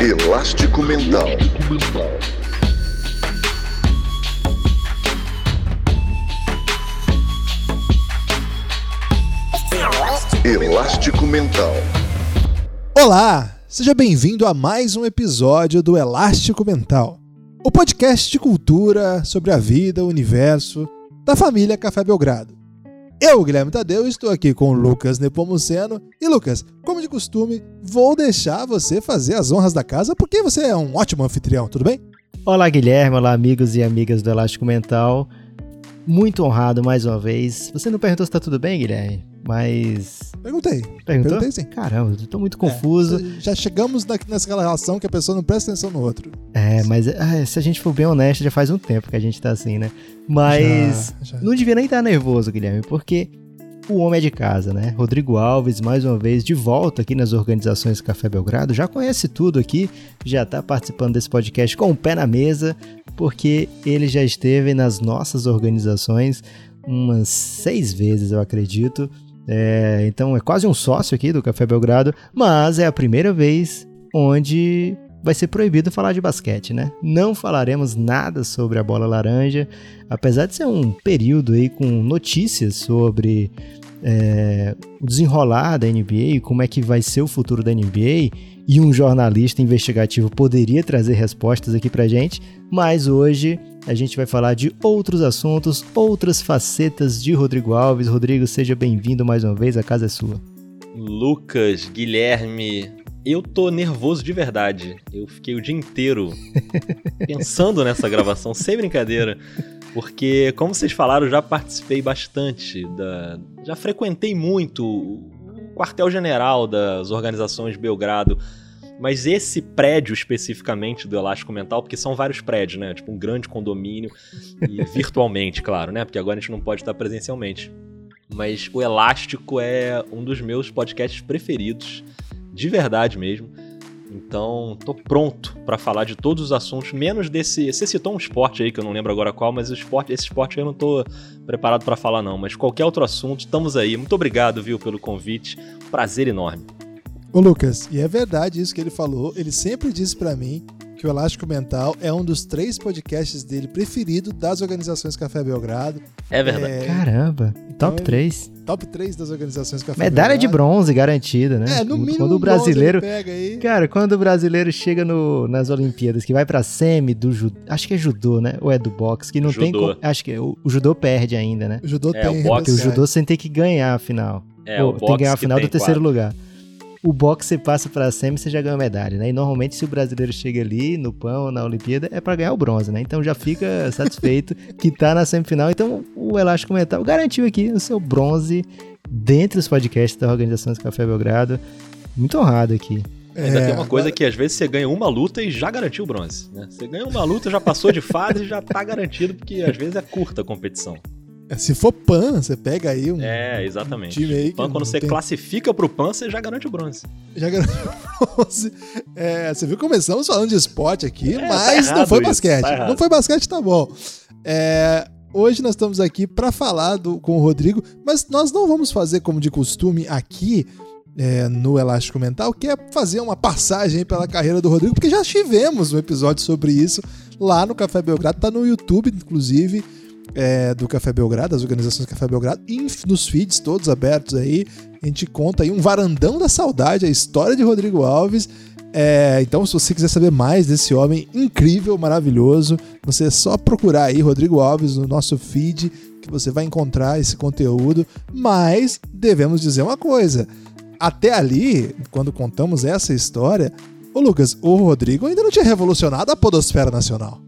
Elástico Mental. Elástico Mental. Olá, seja bem-vindo a mais um episódio do Elástico Mental, o podcast de cultura sobre a vida, o universo da família Café Belgrado. Eu, Guilherme Tadeu, estou aqui com Lucas Nepomuceno. E Lucas, como de costume, vou deixar você fazer as honras da casa porque você é um ótimo anfitrião, tudo bem? Olá, Guilherme. Olá, amigos e amigas do Elástico Mental. Muito honrado mais uma vez. Você não perguntou se tá tudo bem, Guilherme? Mas. Perguntei. Perguntou? Perguntei sim. Caramba, eu tô muito confuso. É, já chegamos na, nessa relação que a pessoa não presta atenção no outro. É, mas ah, se a gente for bem honesto, já faz um tempo que a gente tá assim, né? Mas já, já. não devia nem estar nervoso, Guilherme, porque o homem é de casa, né? Rodrigo Alves, mais uma vez, de volta aqui nas organizações Café Belgrado, já conhece tudo aqui, já tá participando desse podcast com o pé na mesa, porque ele já esteve nas nossas organizações umas seis vezes, eu acredito. É, então é quase um sócio aqui do Café Belgrado, mas é a primeira vez onde vai ser proibido falar de basquete, né? Não falaremos nada sobre a bola laranja, apesar de ser um período aí com notícias sobre é, o desenrolar da NBA, como é que vai ser o futuro da NBA, e um jornalista investigativo poderia trazer respostas aqui pra gente, mas hoje a gente vai falar de outros assuntos, outras facetas de Rodrigo Alves. Rodrigo, seja bem-vindo mais uma vez, a casa é sua. Lucas, Guilherme, eu tô nervoso de verdade. Eu fiquei o dia inteiro pensando nessa gravação, sem brincadeira. Porque, como vocês falaram, já participei bastante da. Já frequentei muito o quartel-general das organizações Belgrado mas esse prédio especificamente do Elástico Mental, porque são vários prédios, né? Tipo um grande condomínio e virtualmente, claro, né? Porque agora a gente não pode estar presencialmente. Mas o Elástico é um dos meus podcasts preferidos, de verdade mesmo. Então, tô pronto para falar de todos os assuntos, menos desse. Você citou um esporte aí que eu não lembro agora qual, mas o esporte, esse esporte eu não tô preparado para falar não, mas qualquer outro assunto, estamos aí. Muito obrigado, viu, pelo convite. Prazer enorme. Ô Lucas, e é verdade isso que ele falou. Ele sempre disse para mim que o Elástico Mental é um dos três podcasts dele preferido das organizações Café Belgrado. É verdade. É... Caramba, então top 3. Top 3 das organizações Café Medalha Belgrado. de bronze garantida, né? É, no mínimo quando o brasileiro pega aí. Cara, quando o brasileiro chega no, nas Olimpíadas, que vai pra semi do judô, acho que é judô, né? Ou é do boxe, que não judô. tem, acho que o, o, judô perde ainda, né? O judô é, tem, o boxe, o judô você tem que ganhar a final. É, Ou, o boxe tem que ganhar a final do terceiro quatro. lugar o boxe você passa pra semi, você já ganha medalha, né? E normalmente se o brasileiro chega ali no pão, na Olimpíada, é para ganhar o bronze, né? Então já fica satisfeito que tá na semifinal. Então o Elástico Mental garantiu aqui o seu bronze dentre os podcasts da Organização do Café Belgrado. Muito honrado aqui. Ainda É, tem uma coisa agora- que às vezes você ganha uma luta e já garantiu o bronze. Né? Você ganha uma luta, já passou de fase e já tá garantido, porque às vezes é curta a competição. Se for PAN, você pega aí um. É, exatamente. time aí que Pan, quando não você tem- classifica pro PAN, você já garante o bronze. Já garantiu bronze. É, você viu que começamos falando de esporte aqui, É, tá mas não errado foi isso, basquete. tá não foi basquete, tá bom. É, hoje nós estamos aqui para falar do, com o Rodrigo, mas nós não vamos fazer como de costume aqui é, no Elástico Mental, que é fazer uma passagem pela carreira do Rodrigo, porque já tivemos um episódio sobre isso lá no Café Belgrado, tá no YouTube, inclusive. É, do Café Belgrado, das organizações do Café Belgrado, nos feeds todos abertos aí. A gente conta aí um varandão da saudade, a história de Rodrigo Alves. É, então, se você quiser saber mais desse homem incrível, maravilhoso, você é só procurar aí Rodrigo Alves no nosso feed, que você vai encontrar esse conteúdo. Mas devemos dizer uma coisa: até ali, quando contamos essa história, ô Lucas, o Rodrigo ainda não tinha revolucionado a Podosfera Nacional.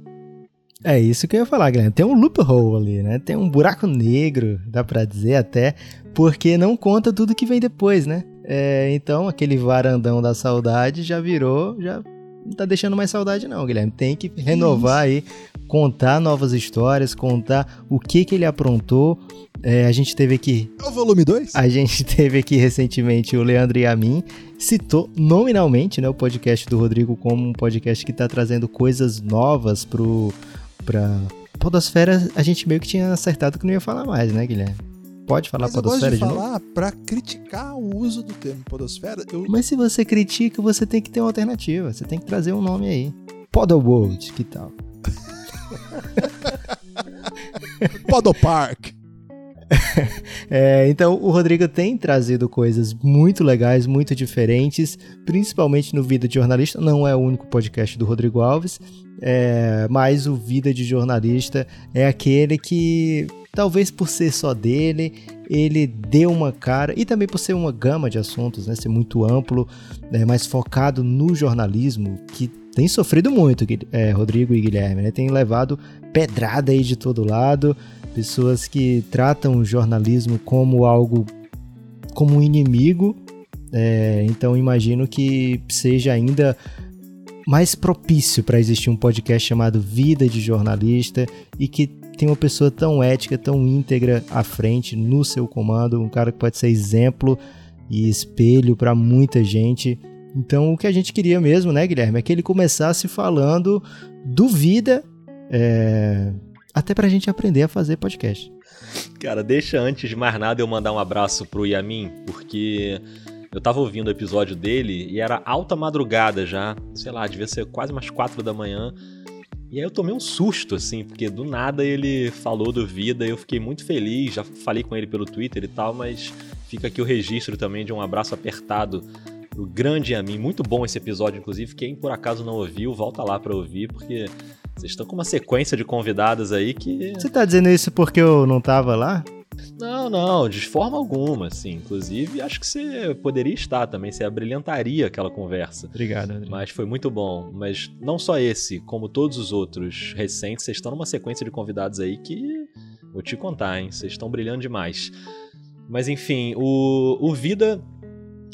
É isso que eu ia falar, Guilherme. Tem um loophole ali, né? Tem um buraco negro, dá pra dizer até, porque não conta tudo que vem depois, né? É, então, aquele varandão da saudade já virou, já não tá deixando mais saudade não, Guilherme. Tem que renovar aí, contar novas histórias, contar o que que ele aprontou. É, a gente teve aqui É o volume 2? a gente teve aqui recentemente o Leandro Yamin, citou nominalmente né, o podcast do Rodrigo como um podcast que está trazendo coisas novas pro, pra Podosfera. A gente meio que tinha acertado que não ia falar mais, né, Guilherme? Pode falar Mas podosfera eu gosto de, de novo? falar pra criticar o uso do termo podosfera. Eu... Mas se você critica, você tem que ter uma alternativa. Você tem que trazer um nome aí. Podoworld, que tal? Podopark. É, então, o Rodrigo tem trazido coisas muito legais, muito diferentes, principalmente no Vida de Jornalista. Não é o único podcast do Rodrigo Alves, é, mas o Vida de Jornalista é aquele que, talvez por ser só dele, ele deu uma cara, e também por ser uma gama de assuntos, né, ser muito amplo, né, mais focado no jornalismo, que tem sofrido muito, é, Rodrigo e Guilherme, né, tem levado pedrada aí de todo lado pessoas que tratam o jornalismo como algo, como um inimigo. É, então imagino que seja ainda mais propício para existir um podcast chamado Vida de Jornalista e que tem uma pessoa tão ética, tão íntegra à frente, no seu comando, um cara que pode ser exemplo e espelho para muita gente. Então, o que a gente queria mesmo, né, Guilherme, é que ele começasse falando do Vida, é, até pra gente aprender a fazer podcast. Cara, deixa antes de mais nada eu mandar um abraço pro Yamin, porque eu tava ouvindo o episódio dele e era alta madrugada já, sei lá, devia ser quase umas quatro da manhã. E aí eu tomei um susto, assim, porque do nada ele falou do Vida e eu fiquei muito feliz, já falei com ele pelo Twitter e tal, mas fica aqui o registro também de um abraço apertado pro grande Yamin. Muito bom esse episódio, inclusive. Quem por acaso não ouviu, volta lá pra ouvir, porque vocês estão com uma sequência de convidados aí que. Você tá dizendo isso porque eu não tava lá? Não, não, de forma alguma, assim. Inclusive, acho que você poderia estar também, você abrilhantaria aquela conversa. Obrigado, André. Mas foi muito bom. Mas não só esse, como todos os outros recentes, vocês estão numa sequência de convidados aí que. Vou te contar, hein? Vocês estão brilhando demais. Mas enfim, o, o Vida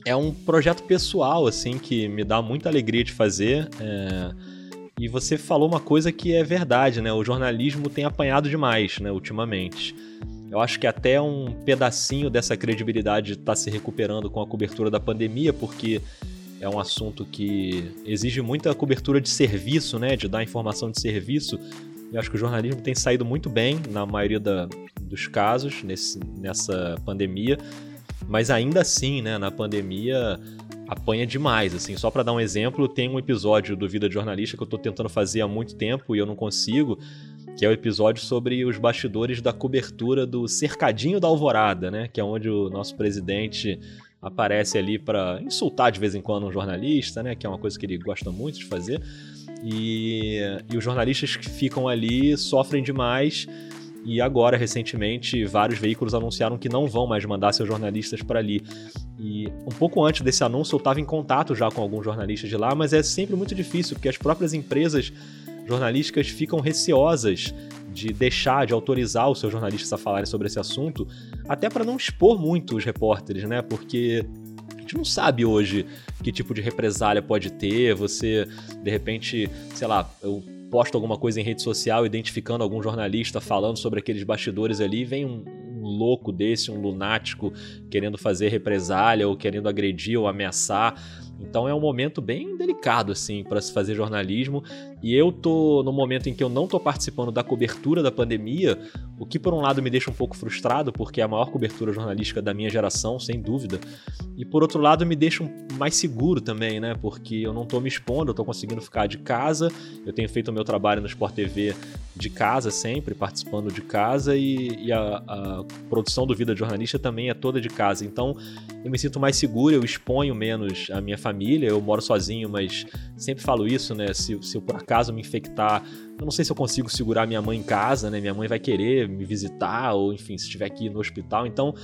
é um projeto pessoal, assim, que me dá muita alegria de fazer. É e você falou uma coisa que é verdade, né? O jornalismo tem apanhado demais, né, ultimamente. Eu acho que até um pedacinho dessa credibilidade está se recuperando com a cobertura da pandemia, porque é um assunto que exige muita cobertura de serviço, né? De dar informação de serviço. Eu acho que o jornalismo tem saído muito bem na maioria da, dos casos nesse, nessa pandemia. Mas ainda assim, né, na pandemia apanha demais, assim. Só para dar um exemplo, tem um episódio do Vida de Jornalista que eu tô tentando fazer há muito tempo e eu não consigo, que é o episódio sobre os bastidores da cobertura do Cercadinho da Alvorada, né? Que é onde o nosso presidente aparece ali para insultar de vez em quando um jornalista, né? Que é uma coisa que ele gosta muito de fazer. E, e os jornalistas que ficam ali sofrem demais e agora, recentemente, vários veículos anunciaram que não vão mais mandar seus jornalistas para ali. E um pouco antes desse anúncio, eu estava em contato já com alguns jornalistas de lá, mas é sempre muito difícil, porque as próprias empresas jornalísticas ficam receosas de deixar, de autorizar os seus jornalistas a falarem sobre esse assunto, até para não expor muito os repórteres, né? Porque a gente não sabe hoje que tipo de represália pode ter. Você, de repente, sei lá, eu posto alguma coisa em rede social identificando algum jornalista falando sobre aqueles bastidores ali, vem um, um louco desse, um lunático querendo fazer represália ou querendo agredir ou ameaçar. Então é um momento bem delicado assim para se fazer jornalismo e eu tô no momento em que eu não tô participando da cobertura da pandemia, o que por um lado me deixa um pouco frustrado porque é a maior cobertura jornalística da minha geração, sem dúvida. E por outro lado me deixa mais seguro também, né? Porque eu não tô me expondo, eu tô conseguindo ficar de casa. Eu tenho feito o meu trabalho no Sport TV de casa sempre, participando de casa e, e a, a produção do Vida de Jornalista também é toda de casa. Então eu me sinto mais seguro, eu exponho menos a minha família, eu moro sozinho, mas sempre falo isso, né? Se, se eu por acaso me infectar, eu não sei se eu consigo segurar minha mãe em casa, né? Minha mãe vai querer me visitar, ou enfim, se estiver aqui no hospital. Então,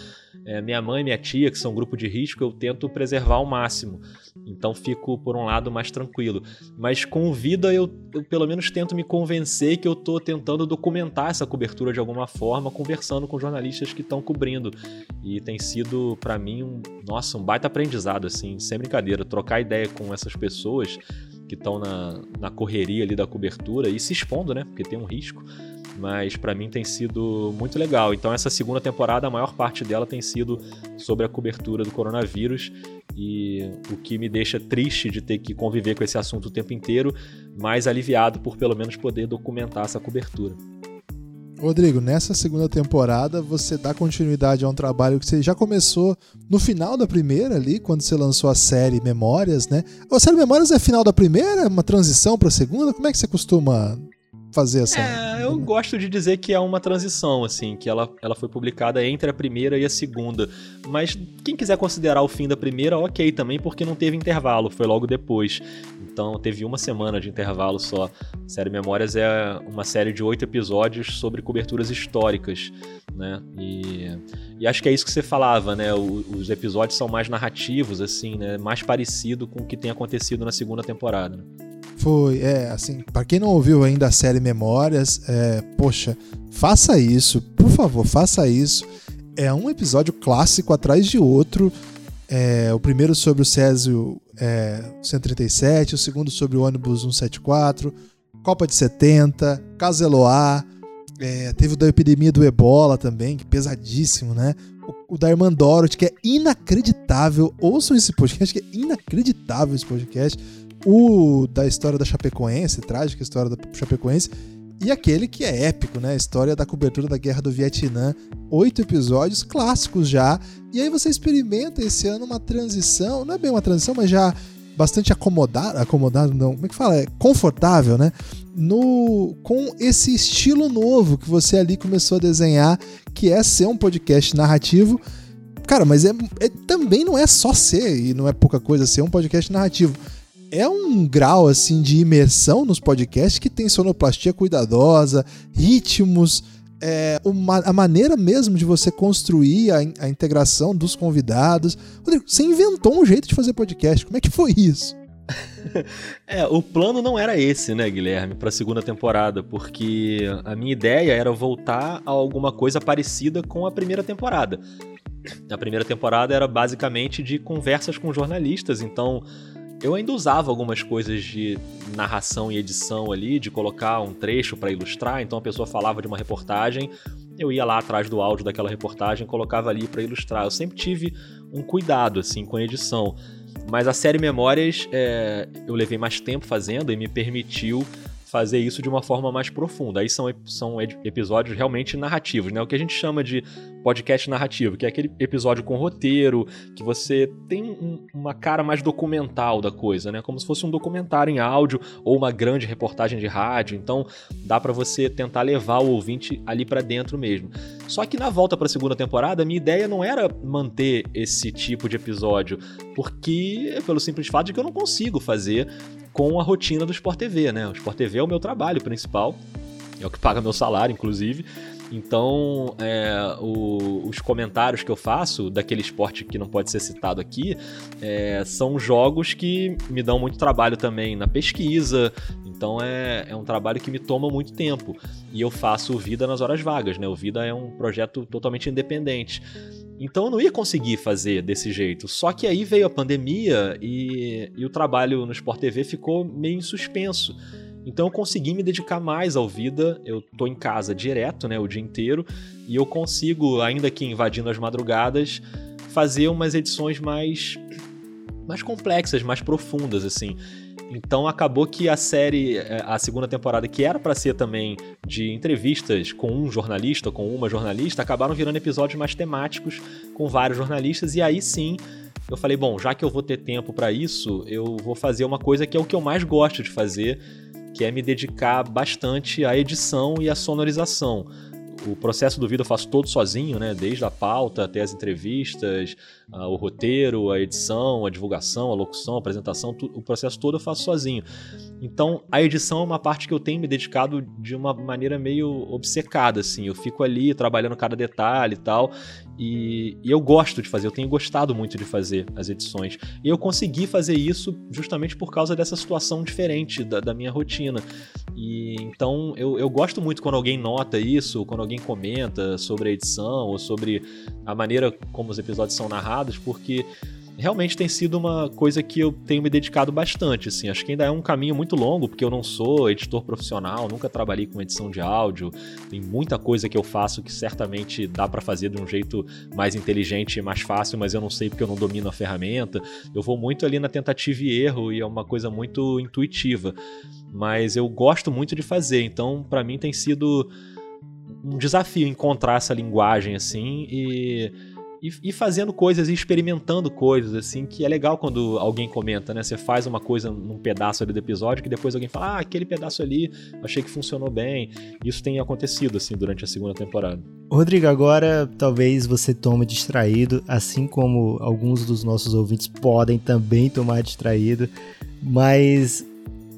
é, minha mãe e minha tia, que são grupo de risco, eu tento preservar ao máximo. Então fico, por um lado, mais tranquilo. Mas com vida, eu, eu pelo menos tento me convencer que eu estou tentando documentar essa cobertura de alguma forma, conversando com jornalistas que estão cobrindo. E tem sido, para mim, um, nossa, um baita aprendizado, assim, sem brincadeira. Trocar ideia com essas pessoas que estão na, na correria ali da cobertura e se expondo, né? Porque tem um risco mas para mim tem sido muito legal. Então essa segunda temporada, a maior parte dela tem sido sobre a cobertura do coronavírus e o que me deixa triste de ter que conviver com esse assunto o tempo inteiro, mas aliviado por pelo menos poder documentar essa cobertura. Rodrigo, nessa segunda temporada você dá continuidade a um trabalho que você já começou no final da primeira ali, quando você lançou a série Memórias, né? A série Memórias é final da primeira, é uma transição para a segunda? Como é que você costuma fazer essa. É, eu gosto de dizer que é uma transição, assim, que ela, ela foi publicada entre a primeira e a segunda. Mas quem quiser considerar o fim da primeira, ok também, porque não teve intervalo, foi logo depois. Então teve uma semana de intervalo só. A série Memórias é uma série de oito episódios sobre coberturas históricas, né? E, e acho que é isso que você falava, né? O, os episódios são mais narrativos, assim, né? Mais parecido com o que tem acontecido na segunda temporada. Foi, é, assim, para quem não ouviu ainda a série Memórias, é, poxa, faça isso, por favor, faça isso. É um episódio clássico atrás de outro. É, o primeiro sobre o Césio é, 137, o segundo sobre o ônibus 174, Copa de 70, Caso Eloá, é, teve o da epidemia do ebola também, que pesadíssimo, né? O, o da Irmã Dorothy, que é inacreditável. Ouçam esse podcast, que é inacreditável esse podcast o da história da Chapecoense, trágica história da Chapecoense, e aquele que é épico, né? A história da cobertura da Guerra do Vietnã. Oito episódios clássicos já. E aí você experimenta esse ano uma transição, não é bem uma transição, mas já bastante acomodado, acomodado não, como é que fala? É confortável, né? No, com esse estilo novo que você ali começou a desenhar, que é ser um podcast narrativo. Cara, mas é, é também não é só ser, e não é pouca coisa ser um podcast narrativo é um grau assim de imersão nos podcasts que tem sonoplastia cuidadosa, ritmos, é, uma, a maneira mesmo de você construir a, a integração dos convidados. Rodrigo, você inventou um jeito de fazer podcast. Como é que foi isso? é, o plano não era esse, né, Guilherme, para a segunda temporada, porque a minha ideia era voltar a alguma coisa parecida com a primeira temporada. A primeira temporada era basicamente de conversas com jornalistas, então eu ainda usava algumas coisas de narração e edição ali, de colocar um trecho para ilustrar. Então a pessoa falava de uma reportagem, eu ia lá atrás do áudio daquela reportagem, colocava ali para ilustrar. Eu sempre tive um cuidado assim com a edição. Mas a série Memórias é, eu levei mais tempo fazendo e me permitiu fazer isso de uma forma mais profunda. Aí são, são episódios realmente narrativos, né? O que a gente chama de podcast narrativo, que é aquele episódio com roteiro, que você tem um, uma cara mais documental da coisa, né? Como se fosse um documentário em áudio ou uma grande reportagem de rádio. Então, dá para você tentar levar o ouvinte ali para dentro mesmo. Só que na volta para a segunda temporada, a minha ideia não era manter esse tipo de episódio, porque pelo simples fato de que eu não consigo fazer com a rotina do Sport TV, né? O Sport TV é o meu trabalho principal, é o que paga meu salário, inclusive. Então, é, o, os comentários que eu faço daquele esporte que não pode ser citado aqui é, são jogos que me dão muito trabalho também na pesquisa. Então, é, é um trabalho que me toma muito tempo. E eu faço Vida nas horas vagas, né? O Vida é um projeto totalmente independente. Então eu não ia conseguir fazer desse jeito. Só que aí veio a pandemia e, e o trabalho no Sport TV ficou meio em suspenso. Então eu consegui me dedicar mais ao Vida. Eu tô em casa direto, né, o dia inteiro, e eu consigo, ainda que invadindo as madrugadas, fazer umas edições mais mais complexas, mais profundas assim. Então acabou que a série, é, a segunda temporada, que era para ser também de entrevistas com um jornalista, com uma jornalista, acabaram virando episódios mais temáticos com vários jornalistas, e aí sim eu falei, bom, já que eu vou ter tempo para isso, eu vou fazer uma coisa que é o que eu mais gosto de fazer, que é me dedicar bastante à edição e à sonorização o processo do vídeo eu faço todo sozinho, né? Desde a pauta até as entrevistas, o roteiro, a edição, a divulgação, a locução, a apresentação, tu, o processo todo eu faço sozinho. Então, a edição é uma parte que eu tenho me dedicado de uma maneira meio obcecada, assim. Eu fico ali trabalhando cada detalhe e tal. E, e, eu gosto de fazer, eu tenho gostado muito de fazer as edições. E eu consegui fazer isso justamente por causa dessa situação diferente da, da minha rotina. E então eu, eu gosto muito quando alguém nota isso, quando alguém comenta sobre a edição ou sobre a maneira como os episódios são narrados, porque realmente tem sido uma coisa que eu tenho me dedicado bastante, assim. Acho que ainda é um caminho muito longo, porque eu não sou editor profissional, nunca trabalhei com edição de áudio. Tem muita coisa que eu faço que certamente dá para fazer de um jeito mais inteligente e mais fácil, mas eu não sei porque eu não domino a ferramenta. Eu vou muito ali na tentativa e erro e é uma coisa muito intuitiva. Mas eu gosto muito de fazer, então para mim tem sido um desafio encontrar essa linguagem assim e e, fazendo coisas e experimentando coisas, assim, que é legal quando alguém comenta, né? Você faz uma coisa num pedaço ali do episódio que depois alguém fala, ah, aquele pedaço ali, achei que funcionou bem. Isso tem acontecido, assim, durante a segunda temporada. Rodrigo, agora talvez você tome distraído, assim como alguns dos nossos ouvintes podem também tomar distraído, mas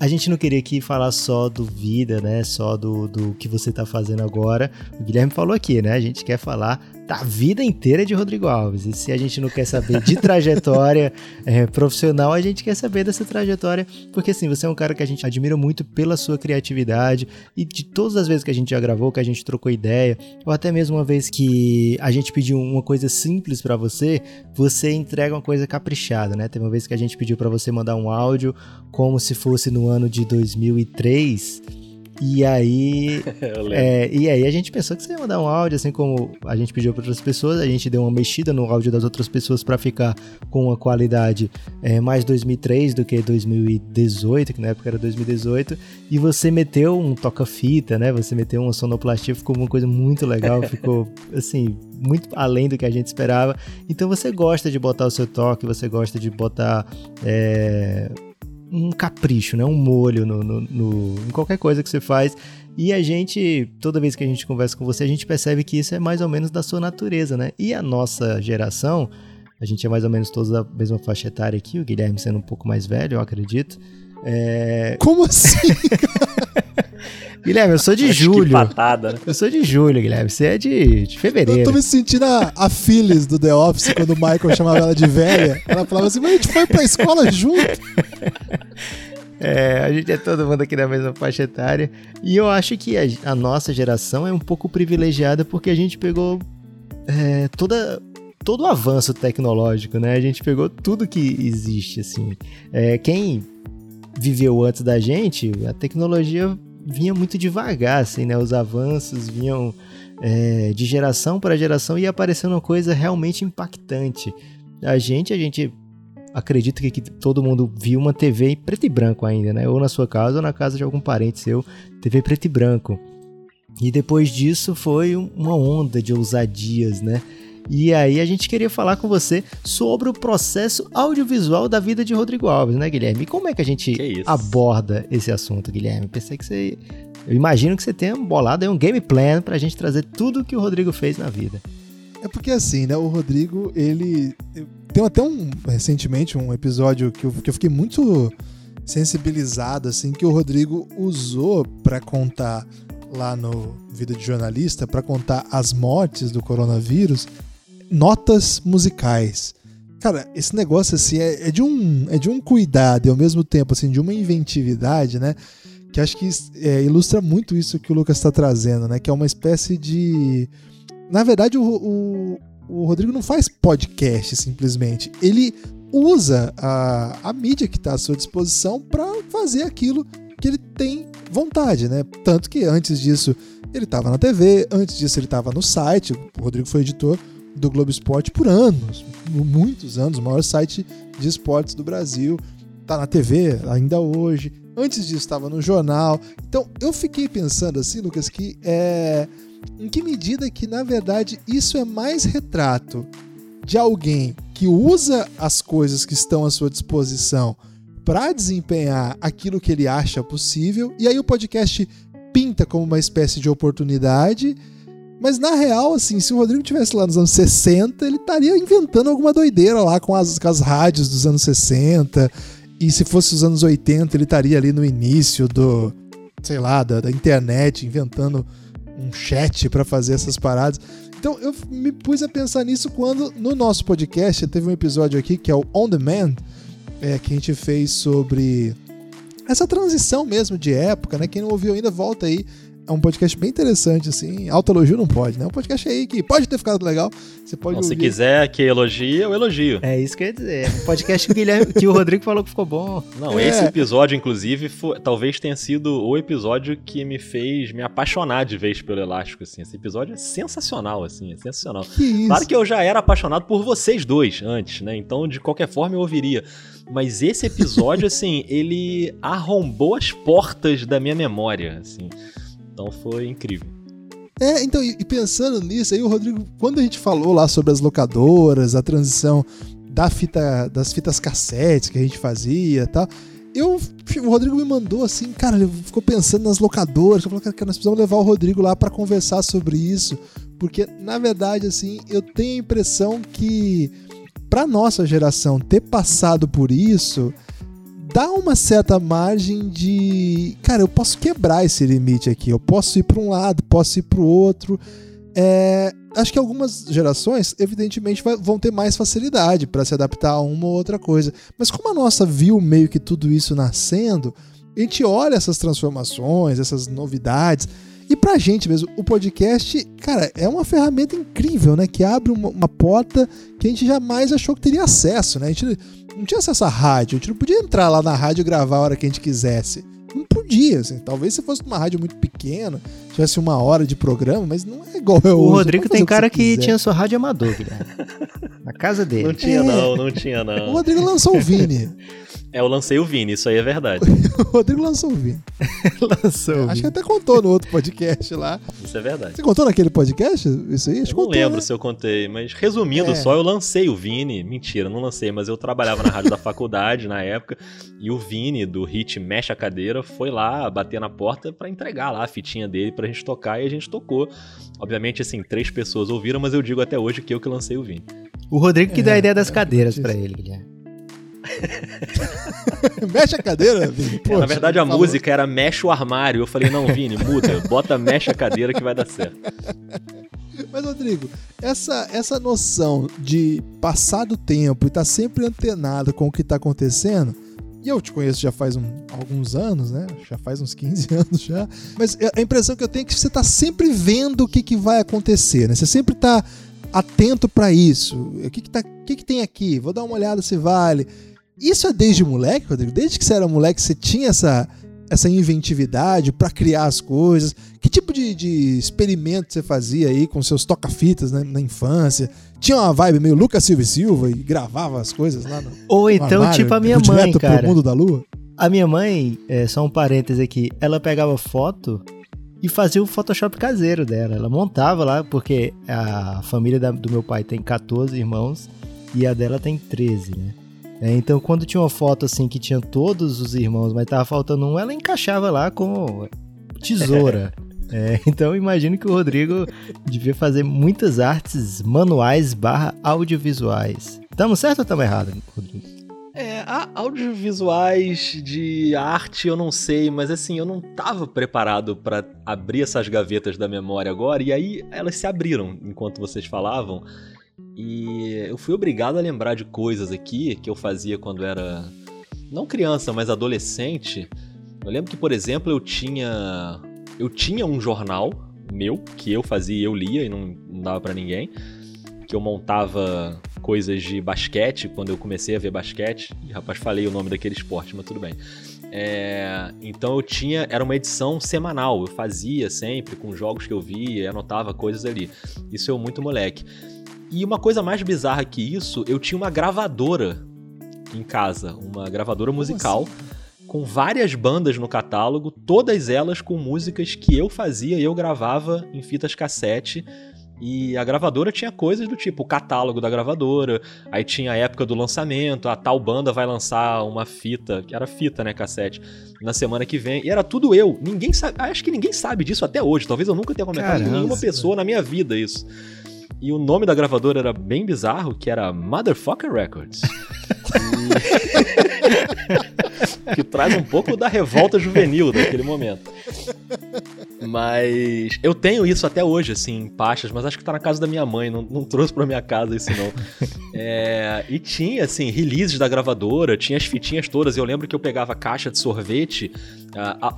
a gente não queria aqui falar só do vida, né? Só do, do que você tá fazendo agora. O Guilherme falou aqui, né? A gente quer falar da vida inteira de Rodrigo Alves. E se a gente não quer saber de trajetória é, profissional, a gente quer saber dessa trajetória, porque assim, você é um cara que a gente admira muito pela sua criatividade e de todas as vezes que a gente já gravou, que a gente trocou ideia, ou até mesmo uma vez que a gente pediu uma coisa simples para você, você entrega uma coisa caprichada, né? Teve uma vez que a gente pediu para você mandar um áudio como se fosse no ano de 2003 e aí. é, e aí a gente pensou que você ia mandar um áudio, assim como a gente pediu para outras pessoas, a gente deu uma mexida no áudio das outras pessoas para ficar com uma qualidade é, mais 2003 do que 2018, que na época era 2018. E você meteu um toca-fita, né? Você meteu uma sonoplastia, ficou uma coisa muito legal, ficou assim, muito além do que a gente esperava. Então você gosta de botar o seu toque, você gosta de botar. É, um capricho, né? Um molho no, no, no, em qualquer coisa que você faz. E a gente, toda vez que a gente conversa com você, a gente percebe que isso é mais ou menos da sua natureza, né? E a nossa geração, a gente é mais ou menos todos da mesma faixa etária aqui, o Guilherme sendo um pouco mais velho, eu acredito. É... Como assim? Guilherme, eu sou de Acho julho. Que patada, né? Eu sou de julho, Guilherme. Você é de, de fevereiro. Eu tô me sentindo a, a Phyllis do The Office, quando o Michael chamava ela de velha. Ela falava assim, mas a gente foi pra escola junto. É, a gente é todo mundo aqui da mesma faixa etária. E eu acho que a, a nossa geração é um pouco privilegiada porque a gente pegou é, toda, todo o avanço tecnológico, né? A gente pegou tudo que existe, assim. É, quem viveu antes da gente, a tecnologia vinha muito devagar, assim, né? Os avanços vinham é, de geração para geração e aparecendo uma coisa realmente impactante. A gente, a gente acredita que, que todo mundo viu uma TV em preto e branco ainda, né? Ou na sua casa ou na casa de algum parente seu, TV preto e branco. E depois disso foi uma onda de ousadias, né? E aí a gente queria falar com você sobre o processo audiovisual da vida de Rodrigo Alves, né, Guilherme? E como é que a gente que aborda esse assunto, Guilherme? Pensei que você. Eu imagino que você tenha bolado aí um game plan pra gente trazer tudo que o Rodrigo fez na vida. É porque assim, né? O Rodrigo, ele. Tem até um. Recentemente, um episódio que eu, que eu fiquei muito sensibilizado, assim, que o Rodrigo usou para contar lá no Vida de Jornalista, para contar as mortes do coronavírus notas musicais. Cara, esse negócio assim é, é, de um é de um cuidado e ao mesmo tempo assim de uma inventividade, né? Que acho que é, ilustra muito isso que o Lucas está trazendo, né? Que é uma espécie de, na verdade o, o, o Rodrigo não faz podcast simplesmente, ele usa a, a mídia que está à sua disposição para fazer aquilo que ele tem vontade, né? Tanto que antes disso ele estava na TV, antes disso ele estava no site, o Rodrigo foi editor do Globo Esporte por anos, muitos anos, o maior site de esportes do Brasil. Tá na TV ainda hoje. Antes disso estava no jornal. Então eu fiquei pensando assim, Lucas, que é em que medida que na verdade isso é mais retrato de alguém que usa as coisas que estão à sua disposição para desempenhar aquilo que ele acha possível, e aí o podcast pinta como uma espécie de oportunidade mas na real, assim, se o Rodrigo tivesse lá nos anos 60, ele estaria inventando alguma doideira lá com as, com as rádios dos anos 60. E se fosse os anos 80, ele estaria ali no início do, sei lá, da, da internet, inventando um chat para fazer essas paradas. Então eu me pus a pensar nisso quando no nosso podcast teve um episódio aqui que é o On Demand, é, que a gente fez sobre essa transição mesmo de época, né? Quem não ouviu ainda, volta aí é um podcast bem interessante, assim. Autoelogio não pode, né? É um podcast aí que pode ter ficado legal. Você pode. se quiser que elogie, eu elogio. É isso que eu ia dizer. Um podcast que o, Guilherme, que o Rodrigo falou que ficou bom. Não, é. esse episódio, inclusive, foi, talvez tenha sido o episódio que me fez me apaixonar de vez pelo Elástico, assim. Esse episódio é sensacional, assim, é sensacional. Que isso? Claro que eu já era apaixonado por vocês dois antes, né? Então, de qualquer forma, eu ouviria. Mas esse episódio, assim, ele arrombou as portas da minha memória, assim. Então foi incrível. É, então, e, pensando nisso, aí o Rodrigo, quando a gente falou lá sobre as locadoras, a transição da fita, das fitas cassetes que a gente fazia e tal, eu, o Rodrigo me mandou assim, cara, ele ficou pensando nas locadoras, falou, cara, nós precisamos levar o Rodrigo lá para conversar sobre isso, porque na verdade, assim, eu tenho a impressão que para nossa geração ter passado por isso dá uma certa margem de, cara, eu posso quebrar esse limite aqui, eu posso ir para um lado, posso ir para o outro. É, acho que algumas gerações, evidentemente, vai, vão ter mais facilidade para se adaptar a uma ou outra coisa. Mas como a nossa viu meio que tudo isso nascendo, a gente olha essas transformações, essas novidades. E pra gente mesmo, o podcast, cara, é uma ferramenta incrível, né? Que abre uma, uma porta que a gente jamais achou que teria acesso, né? A gente não tinha acesso à rádio, a gente não podia entrar lá na rádio e gravar a hora que a gente quisesse. Não podia, assim. Talvez se fosse uma rádio muito pequena, tivesse uma hora de programa, mas não é igual eu O Rodrigo tem cara que, que tinha sua rádio amador, Guilherme. Na casa dele. Não tinha, é. não, não tinha, não. O Rodrigo lançou o Vini. É, eu lancei o Vini, isso aí é verdade. o Rodrigo lançou o Vini. lançou. Acho que até contou no outro podcast lá. Isso é verdade. Você contou naquele podcast? Isso aí? Acho eu não contou, lembro né? se eu contei, mas resumindo é. só, eu lancei o Vini. Mentira, não lancei, mas eu trabalhava na rádio da faculdade na época e o Vini do hit Mexe a Cadeira foi lá bater na porta para entregar lá a fitinha dele pra gente tocar e a gente tocou. Obviamente, assim, três pessoas ouviram, mas eu digo até hoje que eu que lancei o Vini. O Rodrigo que é, dá a ideia das é, cadeiras para ele, Guilherme. mexe a cadeira, Vini. Poxa, na verdade, a falou. música era mexe o armário. Eu falei, não, Vini, muda, bota mexe a cadeira que vai dar certo. Mas, Rodrigo, essa, essa noção de passar do tempo e estar tá sempre antenado com o que está acontecendo, e eu te conheço já faz um, alguns anos, né? Já faz uns 15 anos já. Mas a impressão que eu tenho é que você está sempre vendo o que, que vai acontecer, né? Você sempre está atento para isso. O que, que, tá, o que, que tem aqui? Vou dar uma olhada se vale. Isso é desde moleque, Rodrigo? Desde que você era moleque, você tinha essa, essa inventividade para criar as coisas? Que tipo de, de experimento você fazia aí com seus toca-fitas né, na infância? Tinha uma vibe meio Lucas Silva e Silva e gravava as coisas lá no Ou então, armário, tipo a minha mãe, cara. Pro mundo da lua? A minha mãe, é, só um parêntese aqui, ela pegava foto e fazia o Photoshop caseiro dela. Ela montava lá, porque a família da, do meu pai tem 14 irmãos e a dela tem 13, né? É, então, quando tinha uma foto assim que tinha todos os irmãos, mas tava faltando um, ela encaixava lá com tesoura. é, então, imagino que o Rodrigo devia fazer muitas artes manuais barra audiovisuais. Estamos certo ou estamos errados, Rodrigo? É, audiovisuais de arte eu não sei, mas assim, eu não tava preparado para abrir essas gavetas da memória agora, e aí elas se abriram enquanto vocês falavam. E eu fui obrigado a lembrar de coisas aqui que eu fazia quando era não criança, mas adolescente. Eu lembro que, por exemplo, eu tinha eu tinha um jornal meu que eu fazia eu lia e não, não dava para ninguém, que eu montava coisas de basquete quando eu comecei a ver basquete. E rapaz, falei o nome daquele esporte, mas tudo bem. É, então eu tinha, era uma edição semanal, eu fazia sempre com jogos que eu via, anotava coisas ali. Isso eu muito moleque. E uma coisa mais bizarra que isso, eu tinha uma gravadora em casa, uma gravadora musical. Assim? Com várias bandas no catálogo, todas elas com músicas que eu fazia e eu gravava em fitas cassete. E a gravadora tinha coisas do tipo o catálogo da gravadora, aí tinha a época do lançamento, a tal banda vai lançar uma fita, que era fita, né, cassete, na semana que vem. E era tudo eu. Ninguém sabe, acho que ninguém sabe disso até hoje. Talvez eu nunca tenha comentado com nenhuma pessoa na minha vida isso. E o nome da gravadora era bem bizarro, que era Motherfucker Records. E... que traz um pouco da revolta juvenil daquele momento. Mas eu tenho isso até hoje, assim, em pastas, mas acho que tá na casa da minha mãe, não, não trouxe pra minha casa isso não. É, e tinha, assim, releases da gravadora, tinha as fitinhas todas. Eu lembro que eu pegava caixa de sorvete,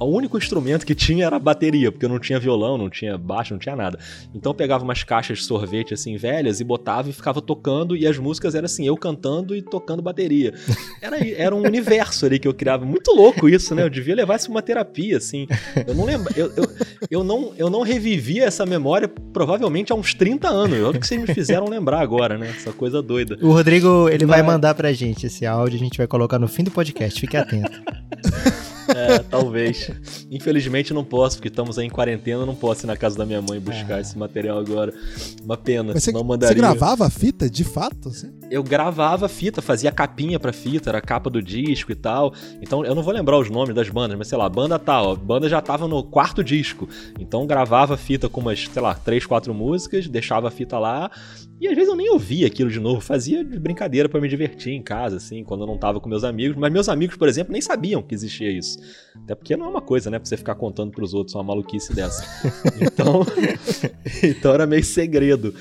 o único instrumento que tinha era a bateria, porque eu não tinha violão, não tinha baixo, não tinha nada. Então eu pegava umas caixas de sorvete, assim, velhas, e botava e ficava tocando, e as músicas eram assim, eu cantando e tocando bateria. Era, era um universo ali que eu criava. Muito louco isso, né? Eu devia levar isso uma terapia, assim. Eu não lembro. Eu, eu, eu, não, eu não revivi essa memória provavelmente há uns 30 anos. Olha o que vocês me fizeram lembrar agora, né? Essa coisa doida. O Rodrigo, ele Mas... vai mandar pra gente esse áudio, a gente vai colocar no fim do podcast, fique atento. É, talvez. Infelizmente não posso, porque estamos aí em quarentena, não posso ir na casa da minha mãe buscar é. esse material agora. Uma pena, Mas você, mandaria. Você gravava a fita, de fato? Assim? Eu gravava a fita, fazia capinha pra fita, era a capa do disco e tal. Então eu não vou lembrar os nomes das bandas, mas sei lá, banda tal, a banda já tava no quarto disco. Então gravava a fita com umas, sei lá, três, quatro músicas, deixava a fita lá e às vezes eu nem ouvia aquilo de novo, fazia de brincadeira para me divertir em casa, assim, quando eu não tava com meus amigos. Mas meus amigos, por exemplo, nem sabiam que existia isso. Até porque não é uma coisa, né, pra você ficar contando pros outros uma maluquice dessa. Então, então era meio segredo.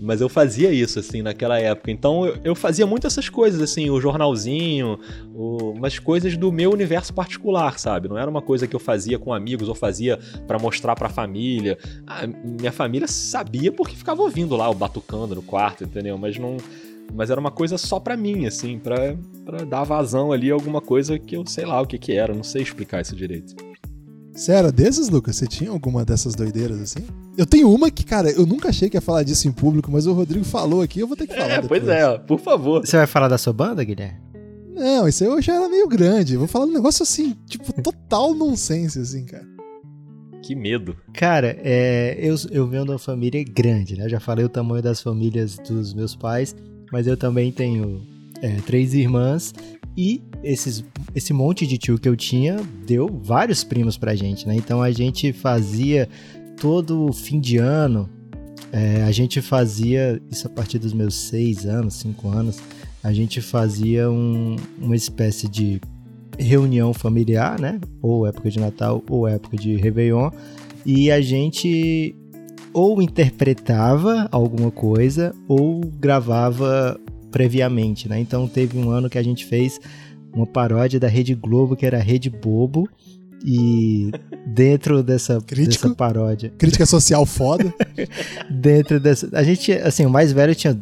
Mas eu fazia isso, assim, naquela época. Então eu, eu fazia muito essas coisas, assim, o jornalzinho, o, umas coisas do meu universo particular, sabe? Não era uma coisa que eu fazia com amigos ou fazia para mostrar pra família. A minha família sabia porque ficava ouvindo lá o batucando no quarto, entendeu? Mas não. Mas era uma coisa só pra mim, assim, pra, pra dar vazão ali a alguma coisa que eu sei lá o que que era, não sei explicar isso direito. Você era desses, Lucas? Você tinha alguma dessas doideiras assim? Eu tenho uma que, cara, eu nunca achei que ia falar disso em público, mas o Rodrigo falou aqui, eu vou ter que falar. É, depois. pois é, por favor. Você vai falar da sua banda, Guilherme? Não, isso aí eu já era meio grande. Eu vou falar um negócio assim, tipo, total nonsense, assim, cara. Que medo. Cara, é, eu, eu venho de uma família grande, né? Eu já falei o tamanho das famílias dos meus pais, mas eu também tenho é, três irmãs e esses, esse monte de tio que eu tinha deu vários primos pra gente, né? Então a gente fazia todo fim de ano, é, a gente fazia, isso a partir dos meus seis anos, cinco anos, a gente fazia um, uma espécie de reunião familiar, né? Ou época de Natal ou época de Réveillon. E a gente ou interpretava alguma coisa ou gravava previamente, né? Então teve um ano que a gente fez uma paródia da Rede Globo que era Rede Bobo. E dentro dessa, dessa paródia. Crítica social foda. dentro dessa. A gente, assim, o mais velho tinha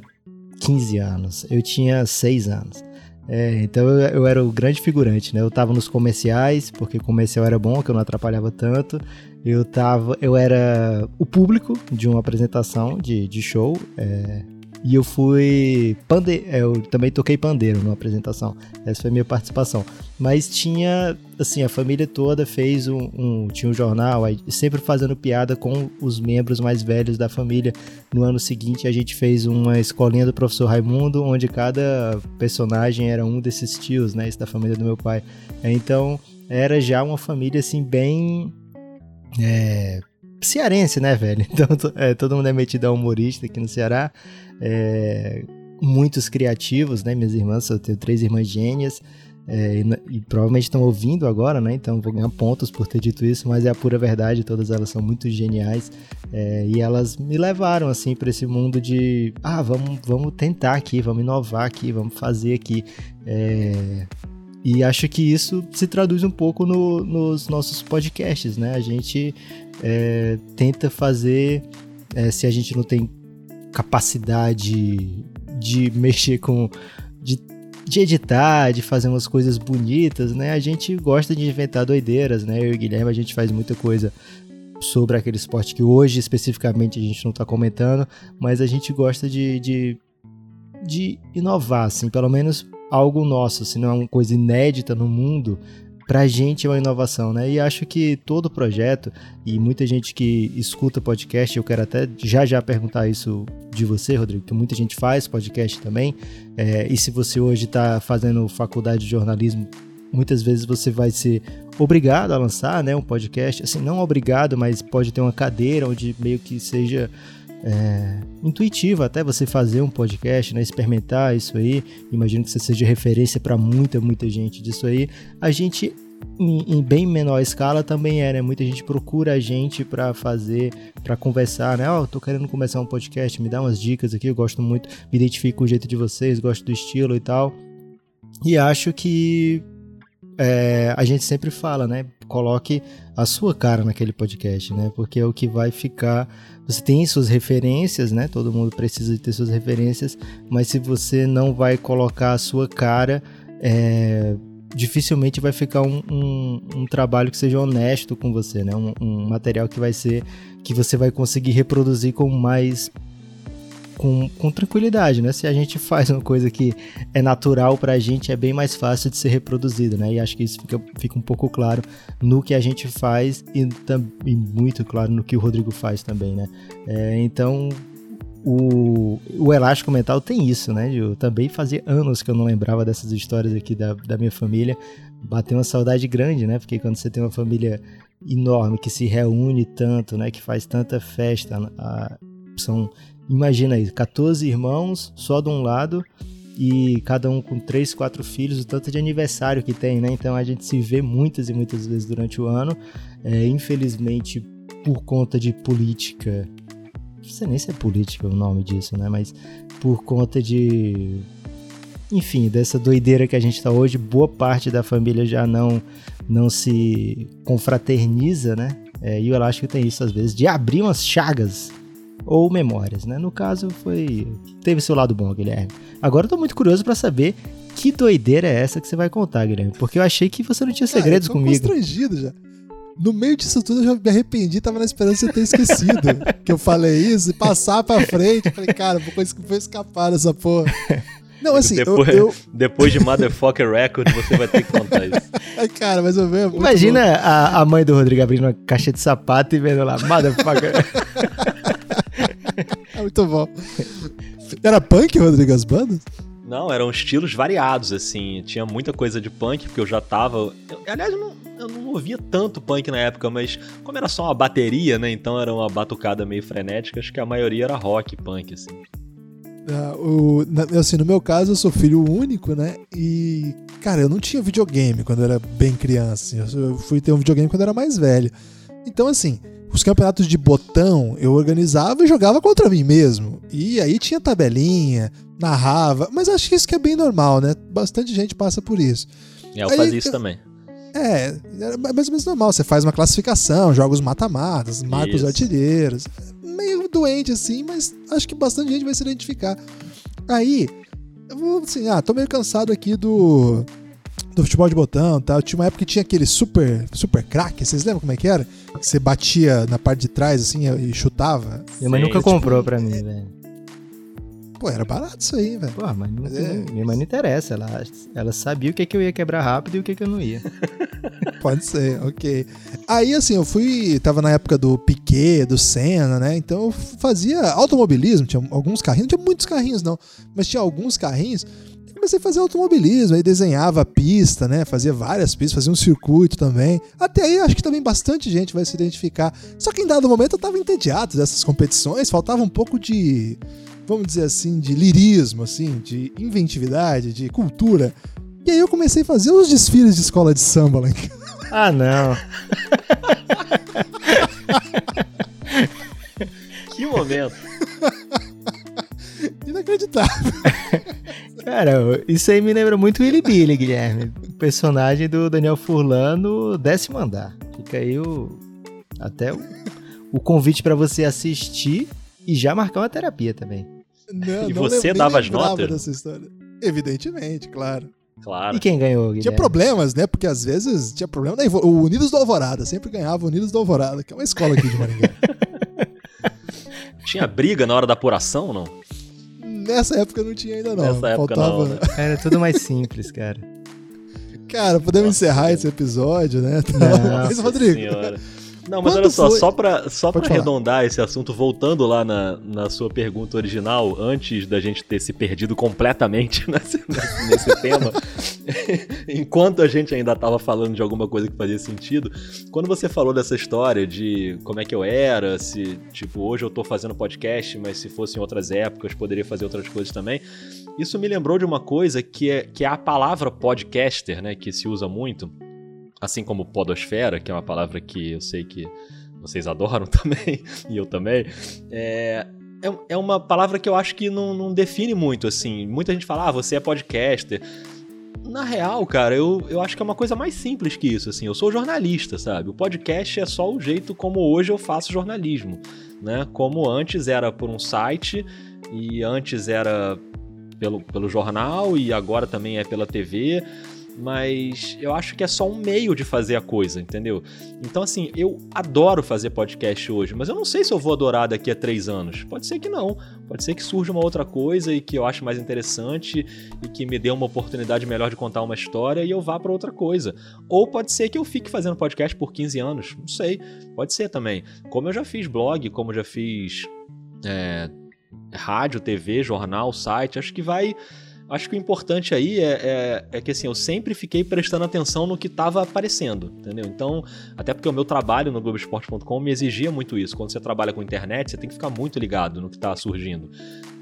15 anos, eu tinha 6 anos. É, então eu, eu, era o grande figurante, né? Eu tava nos comerciais, porque comercial era bom, que eu não atrapalhava tanto. Eu tava, eu era o público de uma apresentação de, de show. É, e eu fui. Pande... É, eu também toquei pandeiro numa apresentação. Essa foi a minha participação. Mas tinha. Assim, a família toda fez um. um tinha um jornal, aí, sempre fazendo piada com os membros mais velhos da família. No ano seguinte, a gente fez uma escolinha do professor Raimundo, onde cada personagem era um desses tios, né? Isso da família do meu pai. Então, era já uma família, assim, bem. É, cearense, né, velho? Então, é, todo mundo é metido a humorista aqui no Ceará. É, muitos criativos, né? Minhas irmãs, eu tenho três irmãs gênias. É, e, e, provavelmente estão ouvindo agora, né? Então vou ganhar pontos por ter dito isso, mas é a pura verdade. Todas elas são muito geniais é, e elas me levaram assim para esse mundo de ah, vamos, vamos tentar aqui, vamos inovar aqui, vamos fazer aqui. É, e acho que isso se traduz um pouco no, nos nossos podcasts, né? A gente é, tenta fazer, é, se a gente não tem capacidade de mexer com. De, de editar, de fazer umas coisas bonitas, né? A gente gosta de inventar doideiras, né? Eu e o Guilherme, a gente faz muita coisa sobre aquele esporte que hoje especificamente a gente não está comentando, mas a gente gosta de, de, de inovar, assim, pelo menos algo nosso, se não é uma coisa inédita no mundo, pra gente é uma inovação, né? E acho que todo projeto, e muita gente que escuta podcast, eu quero até já já perguntar isso de você, Rodrigo, que muita gente faz podcast também, é, e se você hoje está fazendo faculdade de jornalismo, muitas vezes você vai ser obrigado a lançar né, um podcast, assim, não obrigado, mas pode ter uma cadeira onde meio que seja é, intuitivo até você fazer um podcast, né, experimentar isso aí. Imagino que você seja referência para muita, muita gente disso aí. A gente em, em, bem menor escala também é, né? Muita gente procura a gente para fazer, para conversar, né? Ó, oh, tô querendo começar um podcast, me dá umas dicas aqui, eu gosto muito, me identifico com o jeito de vocês, gosto do estilo e tal. E acho que é, a gente sempre fala, né? Coloque a sua cara naquele podcast, né? Porque é o que vai ficar você tem suas referências, né? Todo mundo precisa de ter suas referências, mas se você não vai colocar a sua cara, é, dificilmente vai ficar um, um, um, trabalho que seja honesto com você, né? Um, um, material que vai ser que você vai conseguir reproduzir com mais com, com tranquilidade, né? Se a gente faz uma coisa que é natural pra gente, é bem mais fácil de ser reproduzido, né? E acho que isso fica, fica um pouco claro no que a gente faz e, e muito claro no que o Rodrigo faz também, né? É, então, o, o elástico mental tem isso, né? Eu também fazia anos que eu não lembrava dessas histórias aqui da, da minha família. Bateu uma saudade grande, né? Porque quando você tem uma família enorme que se reúne tanto, né? Que faz tanta festa, a, são Imagina aí, 14 irmãos só de um lado e cada um com 3, 4 filhos, o tanto de aniversário que tem, né? Então a gente se vê muitas e muitas vezes durante o ano. É, infelizmente, por conta de política, não sei nem se é política o nome disso, né? Mas por conta de. Enfim, dessa doideira que a gente tá hoje, boa parte da família já não, não se confraterniza, né? É, e eu acho que tem isso às vezes, de abrir umas chagas ou memórias, né? No caso, foi. Teve seu lado bom, Guilherme. Agora eu tô muito curioso para saber que doideira é essa que você vai contar, Guilherme. Porque eu achei que você não tinha segredos Cara, eu tô comigo. constrangido já. No meio disso tudo eu já me arrependi, tava na esperança de ter esquecido que eu falei isso e passar pra frente. Falei, cara, vou, vou escapar dessa porra. Não, assim, depois, eu, eu... depois de Motherfucker Record, você vai ter que contar isso. Ai, cara, mas eu vejo. Imagina a, a, mãe do Rodrigo abrindo uma caixa de sapato e vendo lá, Motherfucker. é muito bom. Era punk, Rodrigo, as bandas? Não, eram estilos variados, assim. Tinha muita coisa de punk, porque eu já tava. Eu, aliás, eu não, eu não ouvia tanto punk na época, mas como era só uma bateria, né? Então era uma batucada meio frenética, acho que a maioria era rock punk, assim. Uh, o, na, assim, no meu caso, eu sou filho único, né? E, cara, eu não tinha videogame quando eu era bem criança. Assim, eu fui ter um videogame quando eu era mais velho. Então, assim, os campeonatos de botão eu organizava e jogava contra mim mesmo. E aí tinha tabelinha, narrava, mas acho que isso que é bem normal, né? Bastante gente passa por isso. É, eu aí, fazia isso também. É, é mais ou menos normal. Você faz uma classificação, joga os mata-matas, marca os artilheiros. Meio doente assim, mas acho que bastante gente vai se identificar. Aí, eu vou assim, ah, tô meio cansado aqui do do futebol de botão, tá? Tinha uma época que tinha aquele super super crack, vocês lembram como é que era? Que você batia na parte de trás assim e chutava. Minha mãe nunca comprou tipo... pra mim, velho. Pô, era barato isso aí, velho. Pô, mas, mas é... minha mãe não interessa. Ela, ela sabia o que, que eu ia quebrar rápido e o que, que eu não ia. Pode ser, ok. Aí, assim, eu fui. Tava na época do Piquet, do Senna, né? Então eu fazia automobilismo. Tinha alguns carrinhos, não tinha muitos carrinhos, não. Mas tinha alguns carrinhos comecei a fazer automobilismo, aí desenhava a pista, né? Fazia várias pistas, fazia um circuito também. Até aí acho que também bastante gente vai se identificar. Só que em dado momento eu tava entediado dessas competições, faltava um pouco de, vamos dizer assim, de lirismo, assim, de inventividade, de cultura. E aí eu comecei a fazer os desfiles de escola de samba lá em casa. Ah, não. que momento. Inacreditável. Cara, isso aí me lembra muito Willy Billy, Guilherme. O personagem do Daniel Furlan no décimo andar. Fica aí o. Até o, o convite para você assistir e já marcar uma terapia também. Não, e não você dava as notas? Dessa história. Evidentemente, claro. Claro. E quem ganhou, Guilherme? Tinha problemas, né? Porque às vezes tinha problema. O Unidos do Alvorada sempre ganhava o Unidos do Alvorada, que é uma escola aqui de Maringá. tinha briga na hora da apuração ou não? Nessa época não tinha ainda não. Nessa época Faltava... não. Né? Era tudo mais simples, cara. Cara, podemos Nossa, encerrar esse episódio, né? Não. Mas, Rodrigo. Senhora. Não, mas Quando olha só, foi... só pra, só pra arredondar esse assunto, voltando lá na, na sua pergunta original, antes da gente ter se perdido completamente nesse, nesse tema, enquanto a gente ainda tava falando de alguma coisa que fazia sentido, quando você falou dessa história de como é que eu era, se, tipo, hoje eu tô fazendo podcast, mas se fosse em outras épocas, poderia fazer outras coisas também, isso me lembrou de uma coisa que é, que é a palavra podcaster, né, que se usa muito, assim como podosfera, que é uma palavra que eu sei que vocês adoram também, e eu também, é, é, é, uma palavra que eu acho que não, não, define muito, assim. Muita gente fala, ah, você é podcaster. Na real, cara, eu, eu acho que é uma coisa mais simples que isso, assim. Eu sou jornalista, sabe? O podcast é só o jeito como hoje eu faço jornalismo, né? Como antes era por um site e antes era pelo, pelo jornal e agora também é pela TV mas eu acho que é só um meio de fazer a coisa, entendeu? Então, assim, eu adoro fazer podcast hoje, mas eu não sei se eu vou adorar daqui a três anos. Pode ser que não. Pode ser que surja uma outra coisa e que eu ache mais interessante e que me dê uma oportunidade melhor de contar uma história e eu vá para outra coisa. Ou pode ser que eu fique fazendo podcast por 15 anos. Não sei. Pode ser também. Como eu já fiz blog, como eu já fiz. É, rádio, TV, jornal, site, acho que vai acho que o importante aí é, é, é, que assim, eu sempre fiquei prestando atenção no que estava aparecendo, entendeu? Então, até porque o meu trabalho no Globoesporte.com me exigia muito isso. Quando você trabalha com internet, você tem que ficar muito ligado no que está surgindo.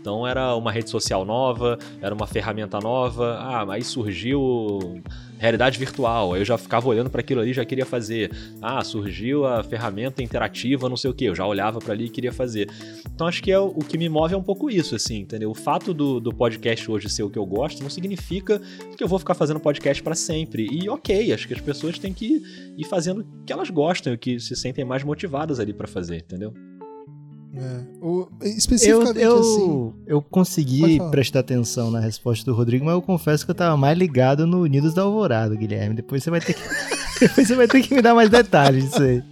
Então era uma rede social nova, era uma ferramenta nova. Ah, aí surgiu realidade virtual. Aí eu já ficava olhando para aquilo ali, já queria fazer. Ah, surgiu a ferramenta interativa, não sei o que. Eu já olhava para ali e queria fazer. Então acho que é o, que me move é um pouco isso, assim, entendeu? O fato do, do podcast hoje ser o que eu gosto não significa que eu vou ficar fazendo podcast para sempre. E ok, acho que as pessoas têm que ir fazendo o que elas gostam, o que se sentem mais motivadas ali para fazer, entendeu? É. O, especificamente eu, eu, assim. Eu consegui prestar atenção na resposta do Rodrigo, mas eu confesso que eu tava mais ligado no Unidos da Alvorada, Guilherme. Depois você vai ter que, depois você vai ter que me dar mais detalhes disso aí.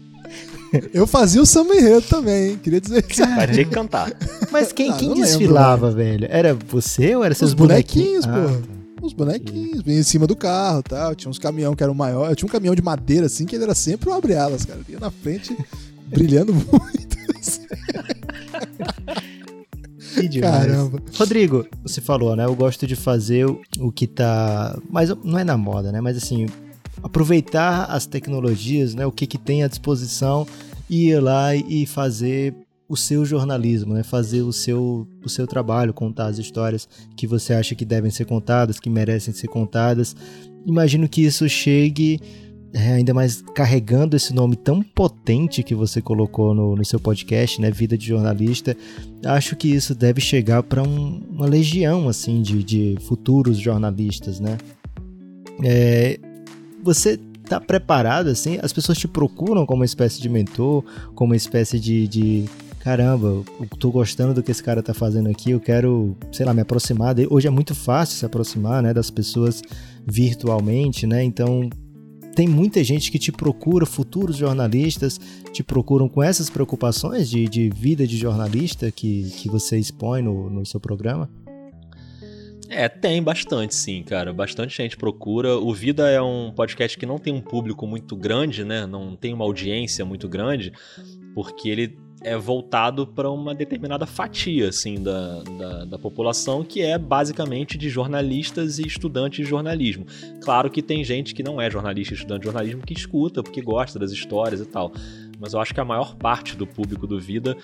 Eu fazia o samba enredo também, hein? Queria dizer isso. Vai ter que cantar. Mas quem, ah, quem desfilava, lembro, velho? Era você ou era seus Os bonequinhos, bonequinhos pô? Ah, Os bonequinhos, vinha em cima do carro e tal. Tinha uns caminhão que eram maior. Eu tinha um caminhão de madeira assim que ele era sempre um abre-alas, cara. Ia na frente, brilhando muito. que demais. Caramba. Rodrigo, você falou, né? Eu gosto de fazer o que tá. Mas não é na moda, né? Mas assim, aproveitar as tecnologias, né? O que, que tem à disposição e ir lá e fazer o seu jornalismo, né? Fazer o seu, o seu trabalho, contar as histórias que você acha que devem ser contadas, que merecem ser contadas. Imagino que isso chegue é, ainda mais carregando esse nome tão potente que você colocou no, no seu podcast, né, Vida de Jornalista, acho que isso deve chegar para um, uma legião assim de, de futuros jornalistas, né? É, você está preparado assim? As pessoas te procuram como uma espécie de mentor, como uma espécie de, de caramba, eu tô gostando do que esse cara tá fazendo aqui, eu quero, sei lá, me aproximar. Hoje é muito fácil se aproximar, né, das pessoas virtualmente, né? Então, tem muita gente que te procura, futuros jornalistas te procuram com essas preocupações de, de vida de jornalista que, que você expõe no, no seu programa? É, tem bastante, sim, cara. Bastante gente procura. O Vida é um podcast que não tem um público muito grande, né? Não tem uma audiência muito grande, porque ele é voltado para uma determinada fatia assim da, da, da, população que é basicamente de jornalistas e estudantes de jornalismo. Claro que tem gente que não é jornalista e estudante de jornalismo que escuta porque gosta das histórias e tal. Mas eu acho que a maior parte do público do Vida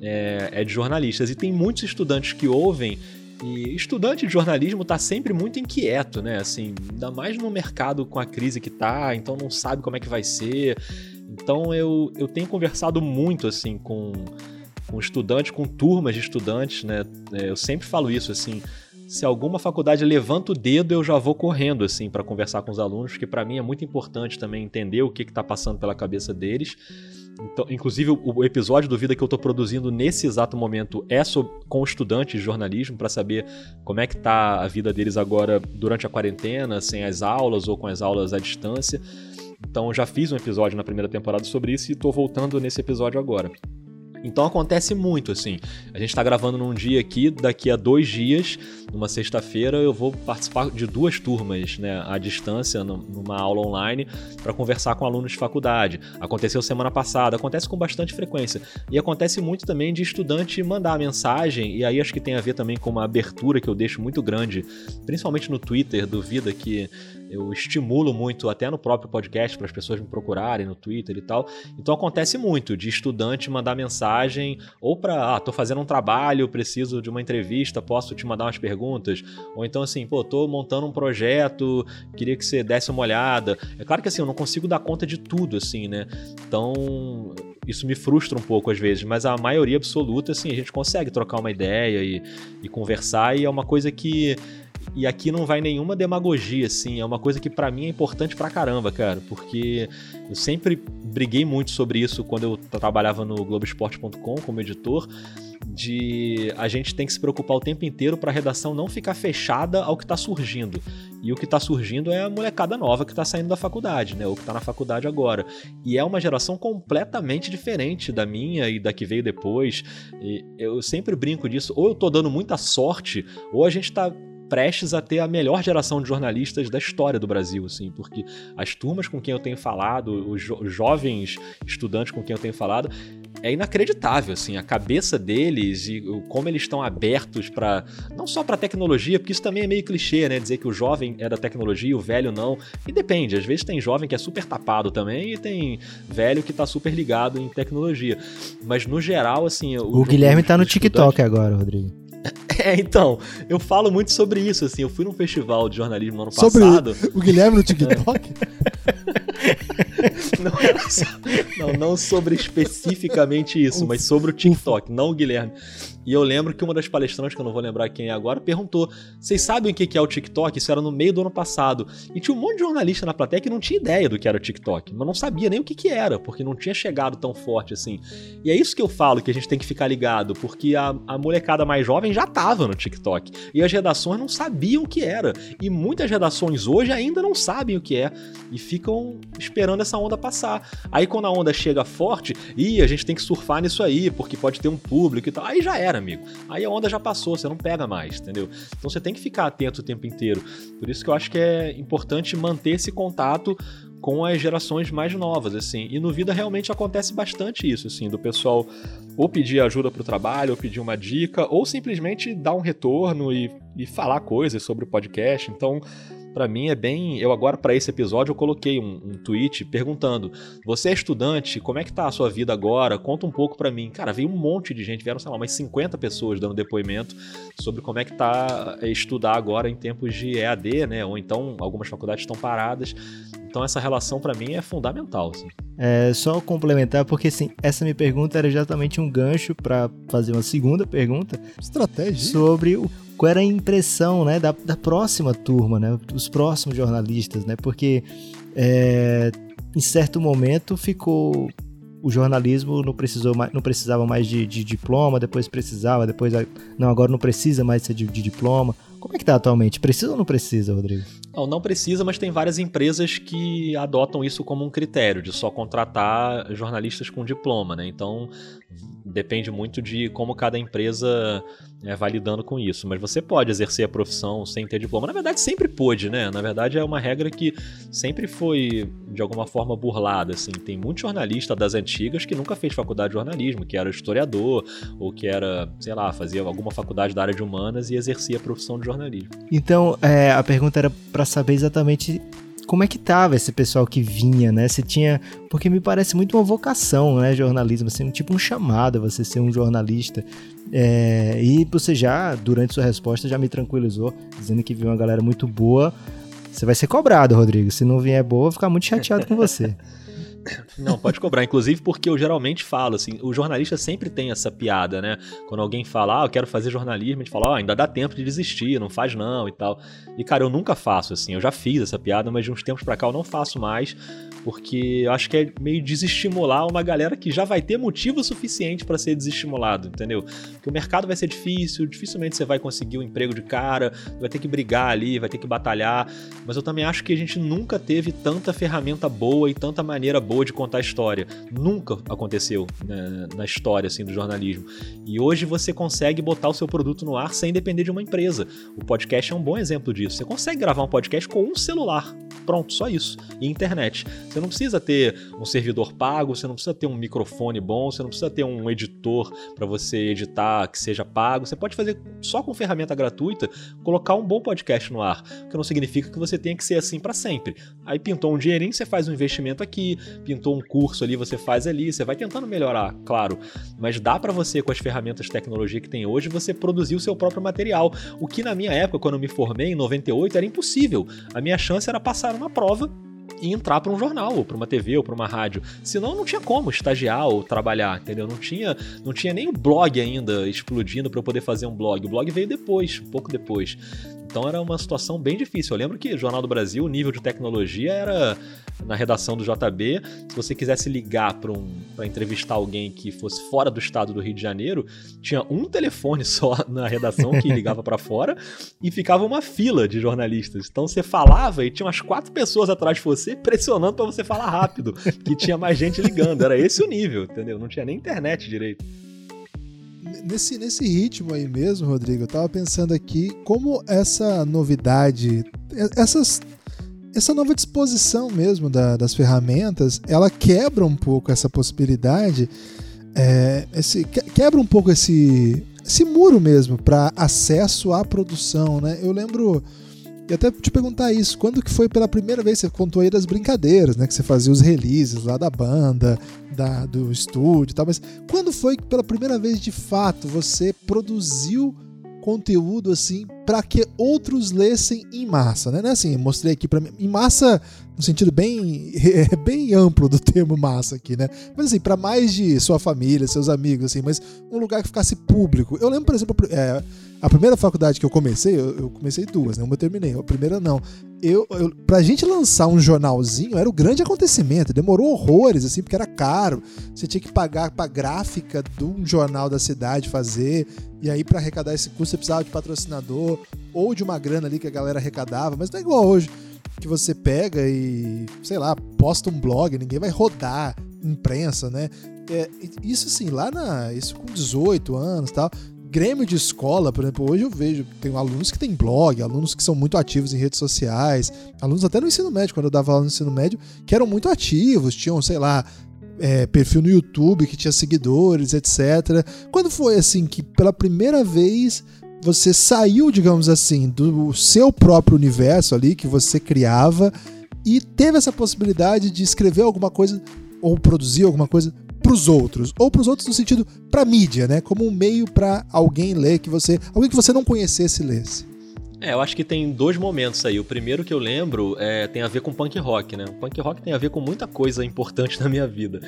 é, é de jornalistas. E tem muitos estudantes que ouvem e estudante de jornalismo está sempre muito inquieto, né? Assim, ainda mais no mercado com a crise que tá, então não sabe como é que vai ser. Então eu, eu tenho conversado muito assim com, com estudantes, com turmas de estudantes, né? É, eu sempre falo isso assim. Se alguma faculdade levanta o dedo, eu já vou correndo assim para conversar com os alunos, porque para mim é muito importante também entender o que está passando pela cabeça deles. Então, inclusive, o episódio do Vida que eu estou produzindo nesse exato momento é sobre, com estudantes de jornalismo para saber como é que tá a vida deles agora durante a quarentena, sem as aulas ou com as aulas à distância. Então já fiz um episódio na primeira temporada sobre isso e estou voltando nesse episódio agora. Então acontece muito, assim. A gente está gravando num dia aqui, daqui a dois dias, numa sexta-feira, eu vou participar de duas turmas, né, à distância, numa aula online, para conversar com alunos de faculdade. Aconteceu semana passada, acontece com bastante frequência. E acontece muito também de estudante mandar mensagem, e aí acho que tem a ver também com uma abertura que eu deixo muito grande, principalmente no Twitter do Vida, que eu estimulo muito, até no próprio podcast, para as pessoas me procurarem no Twitter e tal. Então acontece muito de estudante mandar mensagem, ou para, ah, tô fazendo um trabalho, preciso de uma entrevista, posso te mandar umas perguntas? Ou então assim, pô, tô montando um projeto, queria que você desse uma olhada. É claro que assim, eu não consigo dar conta de tudo, assim, né? Então, isso me frustra um pouco às vezes, mas a maioria absoluta, assim, a gente consegue trocar uma ideia e, e conversar, e é uma coisa que e aqui não vai nenhuma demagogia, assim. É uma coisa que para mim é importante pra caramba, cara. Porque eu sempre briguei muito sobre isso quando eu trabalhava no Globoesporte.com como editor. de a gente tem que se preocupar o tempo inteiro para a redação não ficar fechada ao que está surgindo. E o que está surgindo é a molecada nova que está saindo da faculdade, né? Ou que está na faculdade agora. E é uma geração completamente diferente da minha e da que veio depois. E eu sempre brinco disso. Ou eu tô dando muita sorte, ou a gente está prestes a ter a melhor geração de jornalistas da história do Brasil, assim, porque as turmas com quem eu tenho falado, os, jo jovens estudantes com quem eu tenho falado, é inacreditável, assim, a cabeça deles e como eles estão abertos para não só para tecnologia, porque isso também é meio clichê, né, dizer que o jovem é da tecnologia, o velho não. E depende, às vezes tem jovem que é super tapado também e tem velho que tá super ligado em tecnologia. Mas no geral, assim, o, o Guilherme tá no TikTok agora, Rodrigo. É, então, eu falo muito sobre isso, assim, eu fui num festival de jornalismo no ano sobre passado. O Guilherme no TikTok? não, não, não sobre especificamente isso, mas sobre o TikTok, não o Guilherme. E eu lembro que uma das palestrantes, que eu não vou lembrar quem é agora, perguntou: vocês sabem o que é o TikTok? Isso era no meio do ano passado. E tinha um monte de jornalista na plateia que não tinha ideia do que era o TikTok, mas não sabia nem o que, era, porque não tinha chegado tão forte assim. E é isso que eu falo que a gente tem que ficar ligado, porque a, a molecada mais jovem já tava no TikTok. E as redações não sabiam o que era. E muitas redações hoje ainda não sabem o que é. E ficam esperando essa onda passar. Aí quando a onda chega forte, e a gente tem que surfar nisso aí, porque pode ter um público e tal. Aí já era amigo. Aí a onda já passou, você não pega mais, entendeu? Então você tem que ficar atento o tempo inteiro. Por isso que eu acho que é importante manter esse contato com as gerações mais novas, assim. E no Vida realmente acontece bastante isso, assim, do pessoal ou pedir ajuda para o trabalho, ou pedir uma dica, ou simplesmente dar um retorno e, e falar coisas sobre o podcast. Então, para mim é bem. Eu agora, para esse episódio, eu coloquei um, um, tweet perguntando: Você é estudante? Como é que tá a sua vida agora? Conta um pouco para mim. Cara, veio um monte de gente, vieram, sei lá, umas 50 pessoas dando depoimento sobre como é que tá é, estudar agora em tempos de EAD, né? Ou então algumas faculdades estão paradas. Então essa relação para mim é fundamental. Assim. É, só complementar, porque assim, essa minha pergunta era exatamente um gancho para fazer uma segunda pergunta. Estratégia. Sobre o, qual era a impressão né, da, da próxima turma, né, dos próximos jornalistas, né? Porque é, em certo momento ficou o jornalismo não precisou mais, não precisava mais de, de, diploma, depois precisava, depois não agora não precisa mais ser de, de diploma. Como é que tá atualmente? Precisa ou não precisa, Rodrigo? Não, não precisa, mas tem várias empresas que adotam isso como um critério de só contratar jornalistas com diploma, né? Então depende muito de como cada empresa é, vai lidando com isso. Mas você pode exercer a profissão sem ter diploma. Na verdade, sempre pôde, né? Na verdade, é uma regra que sempre foi, de alguma forma, burlada. Assim. Tem muito jornalista das antigas que nunca fez faculdade de jornalismo, que era historiador, ou que era, sei lá, fazia alguma faculdade da área de humanas e exercia a profissão de jornalismo. Então, é, a pergunta era para saber exatamente como é que tava esse pessoal que vinha, né? Se tinha. Porque me parece muito uma vocação, né? Jornalismo, assim, tipo um chamado você ser um jornalista. É, e você já, durante sua resposta, já me tranquilizou, dizendo que viu uma galera muito boa. Você vai ser cobrado, Rodrigo. Se não vier boa, vou ficar muito chateado com você. Não, pode cobrar. Inclusive porque eu geralmente falo, assim, o jornalista sempre tem essa piada, né? Quando alguém fala, ah, eu quero fazer jornalismo, a gente fala, ah, ainda dá tempo de desistir, não faz não e tal. E, cara, eu nunca faço, assim. Eu já fiz essa piada, mas de uns tempos pra cá eu não faço mais, porque acho que é meio desestimular uma galera que já vai ter motivo suficiente para ser desestimulado, entendeu? Porque o mercado vai ser difícil, dificilmente você vai conseguir um emprego de cara, vai ter que brigar ali, vai ter que batalhar. Mas eu também acho que a gente nunca teve tanta ferramenta boa e tanta maneira boa de contar história. Nunca aconteceu né, na história assim do jornalismo. E hoje você consegue botar o seu produto no ar sem depender de uma empresa. O podcast é um bom exemplo disso. Você consegue gravar um podcast com um celular. Pronto, só isso. E internet. Você não precisa ter um servidor pago, você não precisa ter um microfone bom, você não precisa ter um editor para você editar que seja pago. Você pode fazer só com ferramenta gratuita, colocar um bom podcast no ar. Que não significa que você tenha que ser assim para sempre. Aí pintou um dinheirinho, você faz um investimento aqui, pintou um curso ali, você faz ali, você vai tentando melhorar, claro. Mas dá para você, com as ferramentas de tecnologia que tem hoje, você produzir o seu próprio material. O que na minha época, quando eu me formei, em 98, era impossível. A minha chance era passar uma prova e entrar para um jornal, ou para uma TV, ou para uma rádio. Senão não tinha como estagiar ou trabalhar, entendeu? Não tinha, não tinha nem o blog ainda explodindo para eu poder fazer um blog. O blog veio depois, pouco depois. Então era uma situação bem difícil. Eu lembro que Jornal do Brasil, o nível de tecnologia era na redação do JB. Se você quisesse ligar para um, entrevistar alguém que fosse fora do estado do Rio de Janeiro, tinha um telefone só na redação que ligava para fora e ficava uma fila de jornalistas. Então você falava e tinha umas quatro pessoas atrás de você pressionando para você falar rápido, que tinha mais gente ligando. Era esse o nível, entendeu? Não tinha nem internet direito. Nesse, nesse ritmo aí mesmo, Rodrigo, eu tava pensando aqui como essa novidade, essas, essa nova disposição mesmo da, das ferramentas, ela quebra um pouco essa possibilidade, é, esse, quebra um pouco esse, esse muro mesmo para acesso à produção, né? Eu lembro e até te perguntar isso, quando que foi pela primeira vez, você contou aí das brincadeiras, né? Que você fazia os releases lá da banda, da, do estúdio e tal, mas quando foi que pela primeira vez de fato você produziu conteúdo assim para que outros lessem em massa, né? É assim, mostrei aqui para mim em massa no sentido bem bem amplo do termo massa aqui, né? Mas assim, para mais de sua família, seus amigos assim, mas um lugar que ficasse público. Eu lembro, por exemplo, é, a primeira faculdade que eu comecei, eu, eu comecei duas, né? Uma eu terminei, a primeira não. Eu, eu, pra gente lançar um jornalzinho era o grande acontecimento, demorou horrores, assim, porque era caro. Você tinha que pagar pra gráfica de um jornal da cidade fazer, e aí para arrecadar esse custo você precisava de patrocinador, ou de uma grana ali que a galera arrecadava, mas não é igual hoje, que você pega e, sei lá, posta um blog, ninguém vai rodar imprensa, né? É, isso assim, lá na. Isso com 18 anos tal. Grêmio de escola, por exemplo, hoje eu vejo, tem alunos que têm blog, alunos que são muito ativos em redes sociais, alunos até no ensino médio, quando eu dava aula no ensino médio, que eram muito ativos, tinham, sei lá, é, perfil no YouTube que tinha seguidores, etc. Quando foi assim que pela primeira vez você saiu, digamos assim, do seu próprio universo ali que você criava e teve essa possibilidade de escrever alguma coisa ou produzir alguma coisa para os outros, ou para os outros no sentido para mídia, né? Como um meio para alguém ler que você, alguém que você não conhecesse lesse. É, eu acho que tem dois momentos aí. O primeiro que eu lembro é, tem a ver com punk rock, né? O punk rock tem a ver com muita coisa importante na minha vida.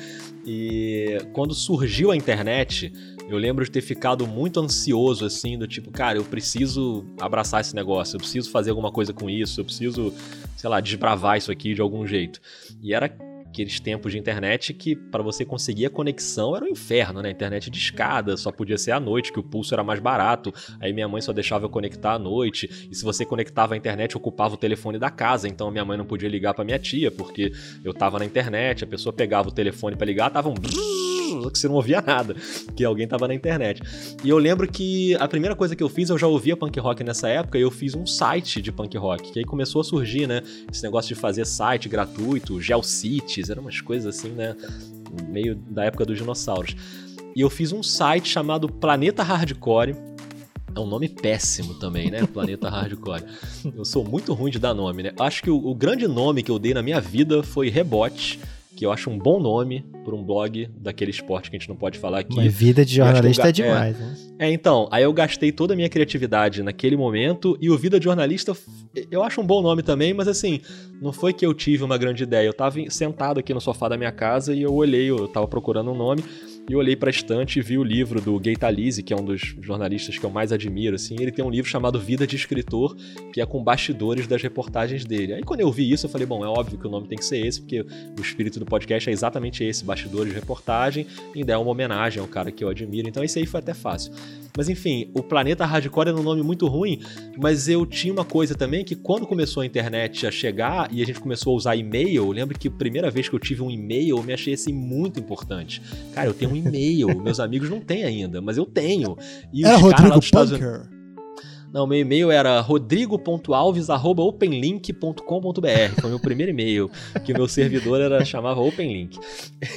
E quando surgiu a internet, eu lembro de ter ficado muito ansioso, assim, do tipo, cara, eu preciso abraçar esse negócio, eu preciso fazer alguma coisa com isso, eu preciso, sei lá, desbravar isso aqui de algum jeito. E era aqueles tempos de internet que para você conseguir a conexão era um inferno, né? Internet de escada, só podia ser à noite, que o pulso era mais barato. Aí minha mãe só deixava eu conectar à noite. E se você conectava a internet, ocupava o telefone da casa, então minha mãe não podia ligar para minha tia, porque eu tava na internet, a pessoa pegava o telefone para ligar, tava um que você não ouvia nada, que alguém tava na internet. E eu lembro que a primeira coisa que eu fiz, eu já ouvia punk rock nessa época, e eu fiz um site de punk rock, que aí começou a surgir, né? Esse negócio de fazer site gratuito, GeoCities, eram umas coisas assim, né? Meio da época dos dinossauros. E eu fiz um site chamado Planeta Hardcore, é um nome péssimo também, né? Planeta Hardcore. Eu sou muito ruim de dar nome, né? Acho que o, o, grande nome que eu dei na minha vida foi Rebote, que eu acho um bom nome para um blog daquele esporte que a gente não pode falar aqui. Mas vida de jornalista é demais, é, né? É, então, aí eu gastei toda a minha criatividade naquele momento e o Vida de Jornalista, eu acho um bom nome também, mas assim, não foi que eu tive uma grande ideia. Eu tava sentado aqui no sofá da minha casa e eu olhei, eu tava procurando um nome e olhei para a estante e vi o livro do Gay Talese, que é um dos jornalistas que eu mais admiro, assim. Ele tem um livro chamado Vida de Escritor, que é com bastidores das reportagens dele. Aí quando eu vi isso, eu falei, bom, é óbvio que o nome tem que ser esse, porque o espírito do podcast é exatamente esse, bastidores de reportagem, e ainda é uma homenagem ao cara que eu admiro. Então esse aí foi até fácil. Mas enfim, o Planeta Hardcore era um nome muito ruim, mas eu tinha uma coisa também que quando começou a internet a chegar e a gente começou a usar e-mail, eu lembro que a primeira vez que eu tive um e-mail, eu me achei assim muito importante. Cara, eu tenho um e-mail, meus amigos não têm ainda, mas eu tenho. E era Rodrigo Punker. Não, meu e-mail era rodrigo.alves.openlink.com.br. Foi meu primeiro e-mail, que o meu servidor era, chamava OpenLink.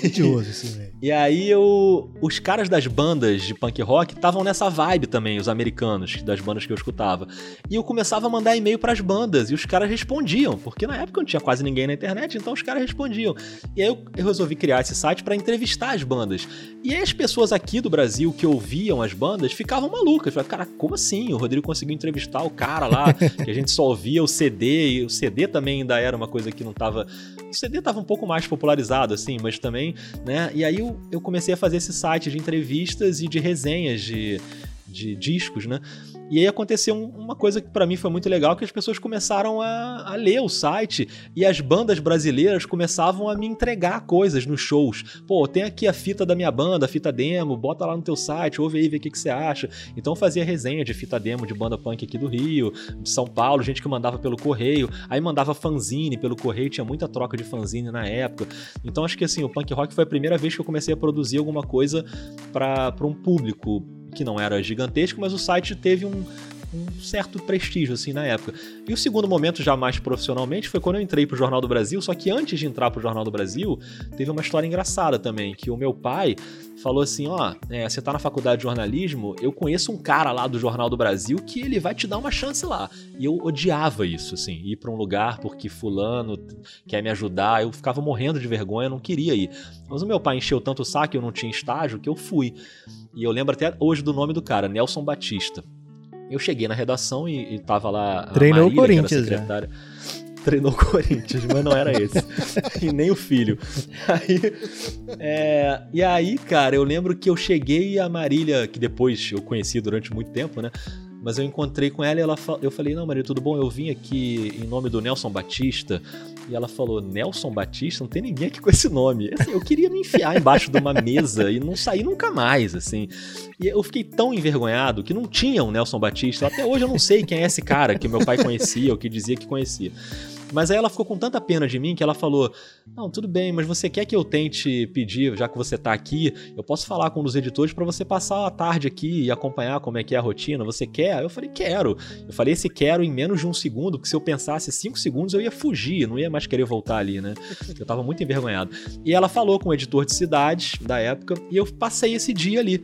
Idioso esse e-mail. E aí eu, os caras das bandas de punk rock estavam nessa vibe também, os americanos, das bandas que eu escutava. E eu começava a mandar e-mail para as bandas e os caras respondiam, porque na época não tinha quase ninguém na internet, então os caras respondiam. E aí eu, eu resolvi criar esse site para entrevistar as bandas. E aí as pessoas aqui do Brasil que ouviam as bandas ficavam malucas. Falavam, cara, como assim? O Rodrigo conseguiu conseguiu entrevistar o cara lá, que a gente só ouvia o CD, e o CD também ainda era uma coisa que não tava. O CD tava um pouco mais popularizado, assim, mas também, né? E aí eu, eu comecei a fazer esse site de entrevistas e de resenhas de de discos, né? E aí aconteceu uma coisa que para mim foi muito legal, que as pessoas começaram a, a, ler o site e as bandas brasileiras começavam a me entregar coisas nos shows. Pô, tem aqui a fita da minha banda, a fita demo, bota lá no teu site, ouve aí, vê o que, que você acha. Então fazia resenha de fita demo de banda punk aqui do Rio, de São Paulo, gente que mandava pelo correio, aí mandava fanzine pelo correio, tinha muita troca de fanzine na época. Então acho que assim, o punk rock foi a primeira vez que eu comecei a produzir alguma coisa para um público que não era gigantesco, mas o site teve um, um certo prestígio assim na época. E o segundo momento, já mais profissionalmente, foi quando eu entrei pro Jornal do Brasil. Só que antes de entrar pro Jornal do Brasil, teve uma história engraçada também, que o meu pai falou assim: ó, é, você tá na faculdade de jornalismo, eu conheço um cara lá do Jornal do Brasil que ele vai te dar uma chance lá. E eu odiava isso, assim, ir para um lugar porque fulano quer me ajudar. Eu ficava morrendo de vergonha, não queria ir. Mas o meu pai encheu tanto o saco, eu não tinha estágio, que eu fui. E eu lembro até hoje do nome do cara, Nelson Batista. Eu cheguei na redação e, e tava lá. Treinou Marília, o Corinthians, secretária. Já. Treinou o Corinthians, mas não era esse. e nem o filho. Aí, é, e aí, cara, eu lembro que eu cheguei e a Marília, que depois eu conheci durante muito tempo, né? Mas eu encontrei com ela e ela, eu falei: Não, Maria, tudo bom? Eu vim aqui em nome do Nelson Batista. E ela falou: Nelson Batista? Não tem ninguém aqui com esse nome. Assim, eu queria me enfiar embaixo de uma mesa e não sair nunca mais, assim. E eu fiquei tão envergonhado que não tinha um Nelson Batista. Até hoje eu não sei quem é esse cara que meu pai conhecia ou que dizia que conhecia. Mas aí ela ficou com tanta pena de mim que ela falou: Não, tudo bem, mas você quer que eu tente pedir, já que você tá aqui, eu posso falar com um dos editores para você passar a tarde aqui e acompanhar como é que é a rotina? Você quer? Eu falei: Quero. Eu falei esse quero em menos de um segundo, porque se eu pensasse cinco segundos eu ia fugir, não ia mais querer voltar ali, né? Eu tava muito envergonhado. E ela falou com o editor de cidades da época e eu passei esse dia ali.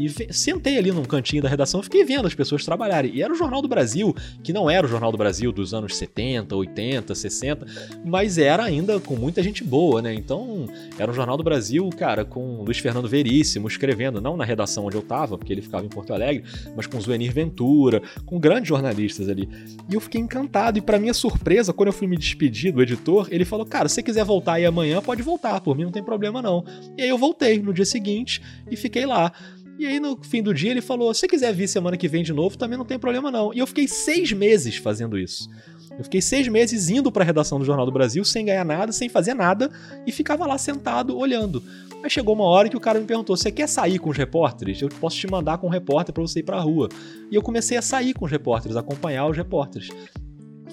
E sentei ali num cantinho da redação fiquei vendo as pessoas trabalharem. E era o Jornal do Brasil, que não era o Jornal do Brasil dos anos 70, 80, 60, mas era ainda com muita gente boa, né? Então, era o Jornal do Brasil, cara, com Luiz Fernando Veríssimo escrevendo, não na redação onde eu tava, porque ele ficava em Porto Alegre, mas com Zuenir Ventura, com grandes jornalistas ali. E eu fiquei encantado. E para minha surpresa, quando eu fui me despedir do editor, ele falou: Cara, se você quiser voltar aí amanhã, pode voltar, por mim não tem problema não. E aí eu voltei no dia seguinte e fiquei lá. E aí, no fim do dia, ele falou: se quiser vir semana que vem de novo, também não tem problema não. E eu fiquei seis meses fazendo isso. Eu fiquei seis meses indo para a redação do Jornal do Brasil sem ganhar nada, sem fazer nada, e ficava lá sentado olhando. Aí chegou uma hora que o cara me perguntou: Você quer sair com os repórteres? Eu posso te mandar com um repórter para você ir para a rua. E eu comecei a sair com os repórteres, acompanhar os repórteres.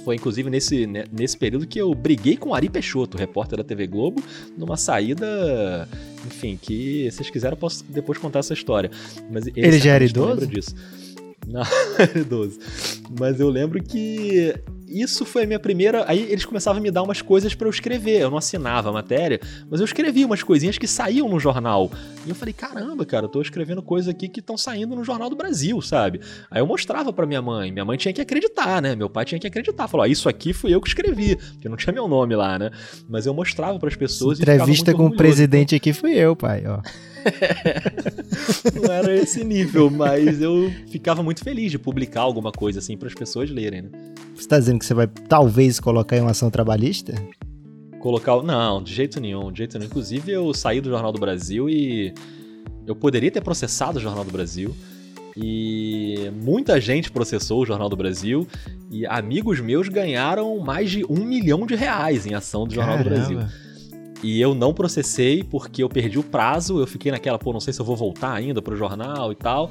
Foi inclusive nesse, né, nesse período que eu briguei com Ari Peixoto, repórter da TV Globo, numa saída. Enfim, que se vocês quiserem eu posso depois contar essa história. Mas ele já era idoso? disso. Não, era idoso. Mas eu lembro que isso foi a minha primeira. Aí eles começavam a me dar umas coisas para eu escrever. Eu não assinava a matéria, mas eu escrevia umas coisinhas que saíam no jornal. E eu falei: caramba, cara, eu tô escrevendo coisas aqui que estão saindo no Jornal do Brasil, sabe? Aí eu mostrava para minha mãe. Minha mãe tinha que acreditar, né? Meu pai tinha que acreditar. Falou: ah, isso aqui fui eu que escrevi, porque não tinha meu nome lá, né? Mas eu mostrava para as pessoas. Entrevista com o presidente aqui fui eu, pai, ó. não era esse nível, mas eu ficava muito feliz de publicar alguma coisa assim para as pessoas lerem, né? Você tá dizendo que você vai talvez colocar em uma ação trabalhista? Colocar. Não, de jeito nenhum, de jeito nenhum. Inclusive, eu saí do Jornal do Brasil e. Eu poderia ter processado o Jornal do Brasil. E muita gente processou o Jornal do Brasil. E amigos meus ganharam mais de um milhão de reais em ação do Jornal Caramba. do Brasil. E eu não processei porque eu perdi o prazo. Eu fiquei naquela, pô, não sei se eu vou voltar ainda pro jornal e tal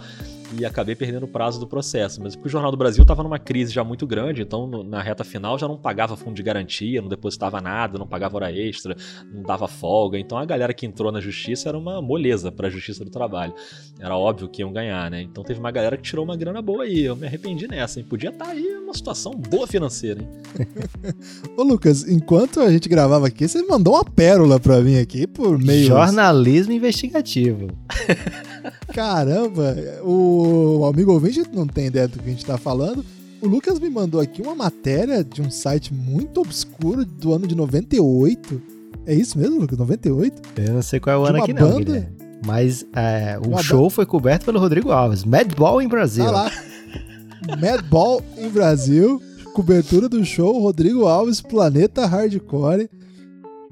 e acabei perdendo o prazo do processo. Mas porque o Jornal do Brasil estava numa crise já muito grande, então no, na reta final já não pagava fundo de garantia, não depositava nada, não pagava hora extra, não dava folga. Então a galera que entrou na justiça era uma moleza para a justiça do trabalho. Era óbvio que iam ganhar, né? Então teve uma galera que tirou uma grana boa aí. Eu me arrependi nessa, hein? Podia estar tá aí uma situação boa financeira, hein? Ô Lucas, enquanto a gente gravava aqui, você mandou uma pérola para mim aqui por meio. Jornalismo investigativo. Caramba, o amigo ouvinte não tem ideia do que a gente tá falando. O Lucas me mandou aqui uma matéria de um site muito obscuro do ano de 98. É isso mesmo, Lucas? 98? Eu não sei qual é o ano aqui banda... não, Guilherme. Mas é, o uma show foi coberto pelo Rodrigo Alves. Madball em Brasil. Tá lá. Madball em Brasil. Cobertura do show Rodrigo Alves, Planeta Hardcore.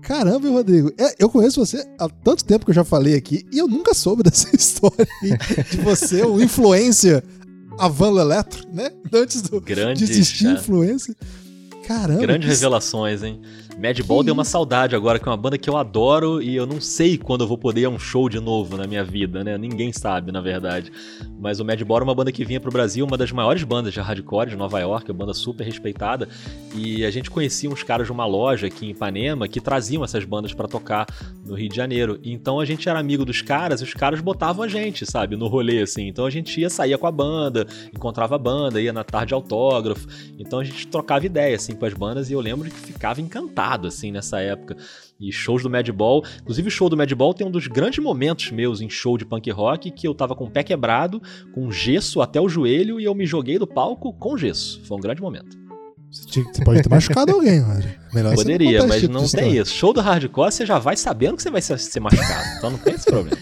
Caramba, Rodrigo. É, eu conheço você há tanto tempo que eu já falei aqui e eu nunca soube dessa história de você, o influência a Van Eletro, né? Antes do, Grande, de existir influência. Caramba. Grandes que... revelações, hein? Madball deu uma saudade agora, que é uma banda que eu adoro e eu não sei quando eu vou poder ir a um show de novo na minha vida, né? Ninguém sabe, na verdade. Mas o Madball é uma banda que vinha pro Brasil, uma das maiores bandas de hardcore de Nova York, uma banda super respeitada. E a gente conhecia uns caras de uma loja aqui em Ipanema que traziam essas bandas para tocar no Rio de Janeiro. Então a gente era amigo dos caras e os caras botavam a gente, sabe, no rolê, assim. Então a gente ia, saía com a banda, encontrava a banda, ia na tarde autógrafo. Então a gente trocava ideia, assim, com as bandas e eu lembro que ficava encantado, assim, nessa época. E shows do Madball, inclusive o show do Madball tem um dos grandes momentos meus em show de punk rock, que eu tava com o pé quebrado, com gesso até o joelho e eu me joguei do palco com gesso. Foi um grande momento. Você, pode ter machucado alguém. Melhor Poderia, não mas tipo não tem isso. Show do hardcore, você já vai sabendo que você vai ser, machucado. então não tem esse problema.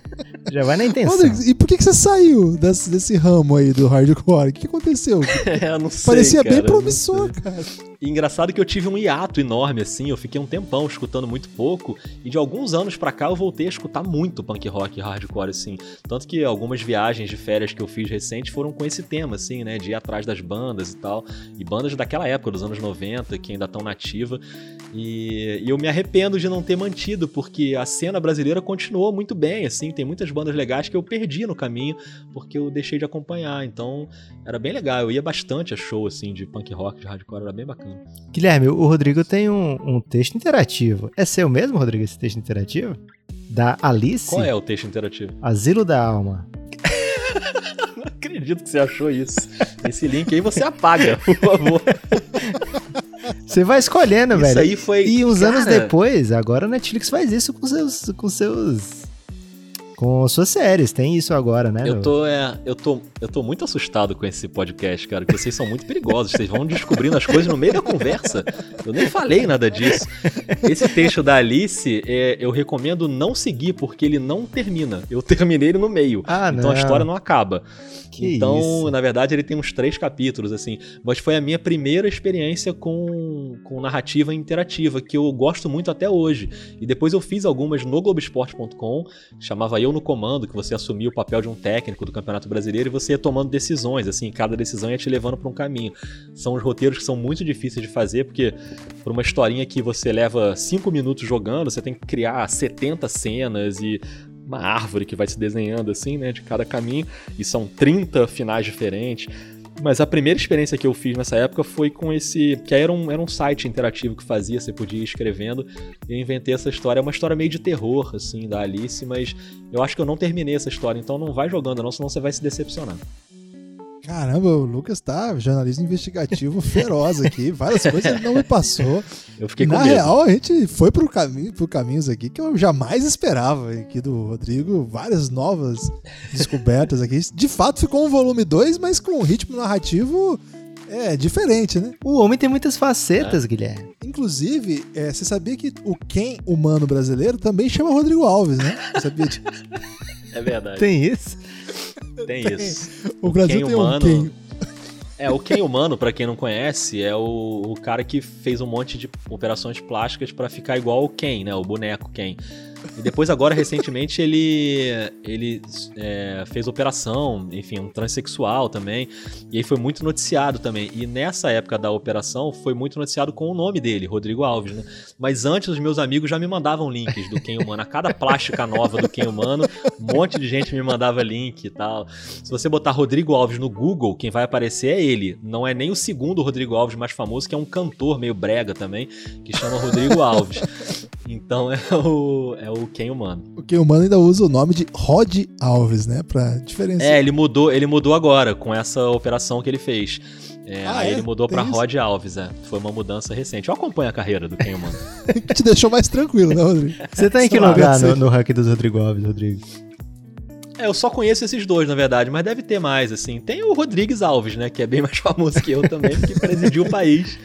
já vai na intenção. Rodrigo, e por que, que você saiu desse, desse ramo aí do hardcore? O que, aconteceu? é, não sei, Parecia cara, bem promissor, cara. E engraçado que eu tive um hiato enorme, assim, eu fiquei um tempão escutando muito pouco, e de alguns anos pra cá eu voltei a escutar muito punk rock e hardcore, assim. Tanto que algumas viagens de férias que eu fiz recente foram com esse tema, assim, né, de ir atrás das bandas e tal. E bandas daquela época, dos anos 90, que ainda estão nativa. E, e, eu me arrependo de não ter mantido, porque a cena brasileira continuou muito bem, assim, tem muitas bandas legais que eu perdi no caminho, porque eu deixei de acompanhar. Então, era bem legal, eu ia bastante a show, assim, de punk rock, de hardcore, era bem bacana. Guilherme, o Rodrigo tem um, um texto interativo. É seu mesmo, Rodrigo, esse texto interativo? Da Alice? Qual é o texto interativo? Asilo da Alma. Não acredito que você achou isso. Esse link aí você apaga, por favor. Você vai escolhendo, isso velho. Isso aí foi. E uns Cara... anos depois, agora a Netflix faz isso com seus, com seus com suas séries. Tem isso agora, né? Eu tô, é, eu tô, eu tô muito assustado com esse podcast, cara, porque vocês são muito perigosos. Vocês vão descobrindo as coisas no meio da conversa. Eu nem falei nada disso. Esse texto da Alice, é, eu recomendo não seguir, porque ele não termina. Eu terminei ele no meio. Ah, então não. a história não acaba. Que então, isso? na verdade, ele tem uns três capítulos, assim. Mas foi a minha primeira experiência com, com narrativa interativa, que eu gosto muito até hoje. E depois eu fiz algumas no Globoesporte.com, chamava Eu no Comando, que você assumia o papel de um técnico do Campeonato Brasileiro e você ia tomando decisões, assim, cada decisão ia te levando para um caminho. São os roteiros que são muito difíceis de fazer, porque por uma historinha que você leva cinco minutos jogando, você tem que criar 70 cenas e uma árvore que vai se desenhando assim, né, de cada caminho, e são 30 finais diferentes. Mas a primeira experiência que eu fiz nessa época foi com esse. Que era um, era um site interativo que fazia, você podia ir escrevendo. E eu inventei essa história. É uma história meio de terror, assim, da Alice, mas eu acho que eu não terminei essa história, então não vai jogando, não, senão você vai se decepcionar. Caramba, o Lucas tá jornalista investigativo feroz aqui. Várias coisas ele não me passou. Eu fiquei com Na medo. real, a gente foi pro caminho, por caminhos aqui que eu jamais esperava aqui do Rodrigo. Várias novas descobertas aqui. De fato, ficou um volume 2, mas com um ritmo narrativo é diferente, né? O homem tem muitas facetas, é. Guilherme. Inclusive, é, você sabia que o Ken humano brasileiro também chama Rodrigo Alves, né? Você sabia disso? É verdade. Tem isso? Tem isso. O, o Brasil Ken tem humano, um Ken. É, o Ken humano, para quem não conhece, é o, o, cara que fez um monte de operações plásticas para ficar igual o Ken, né? O boneco Ken. E depois, agora, recentemente, ele, ele é, fez operação, enfim, um transexual também. E aí foi muito noticiado também. E nessa época da operação, foi muito noticiado com o nome dele, Rodrigo Alves, né? Mas antes, os meus amigos já me mandavam links do Ken Humano. A cada plástica nova do Ken Humano, um monte de gente me mandava link e tal. Se você botar Rodrigo Alves no Google, quem vai aparecer é ele. Não é nem o segundo Rodrigo Alves mais famoso, que é um cantor meio brega também, que chama Rodrigo Alves. Então é o, é o Ken Humano. O Ken Humano ainda usa o nome de Rod Alves, né? Pra diferenciar. É, ele mudou, ele mudou agora com essa operação que ele fez. É, ah, aí é? ele mudou Tem pra isso? Rod Alves, é. Foi uma mudança recente. Eu acompanho a carreira do Ken Humano. que te deixou mais tranquilo, né, Rodrigo? Você tá em que lugar no, no ranking dos Rodrigo Alves, Rodrigo? É, eu só conheço esses dois, na verdade, mas deve ter mais, assim. Tem o Rodrigues Alves, né, que é bem mais famoso que eu também, que presidiu o país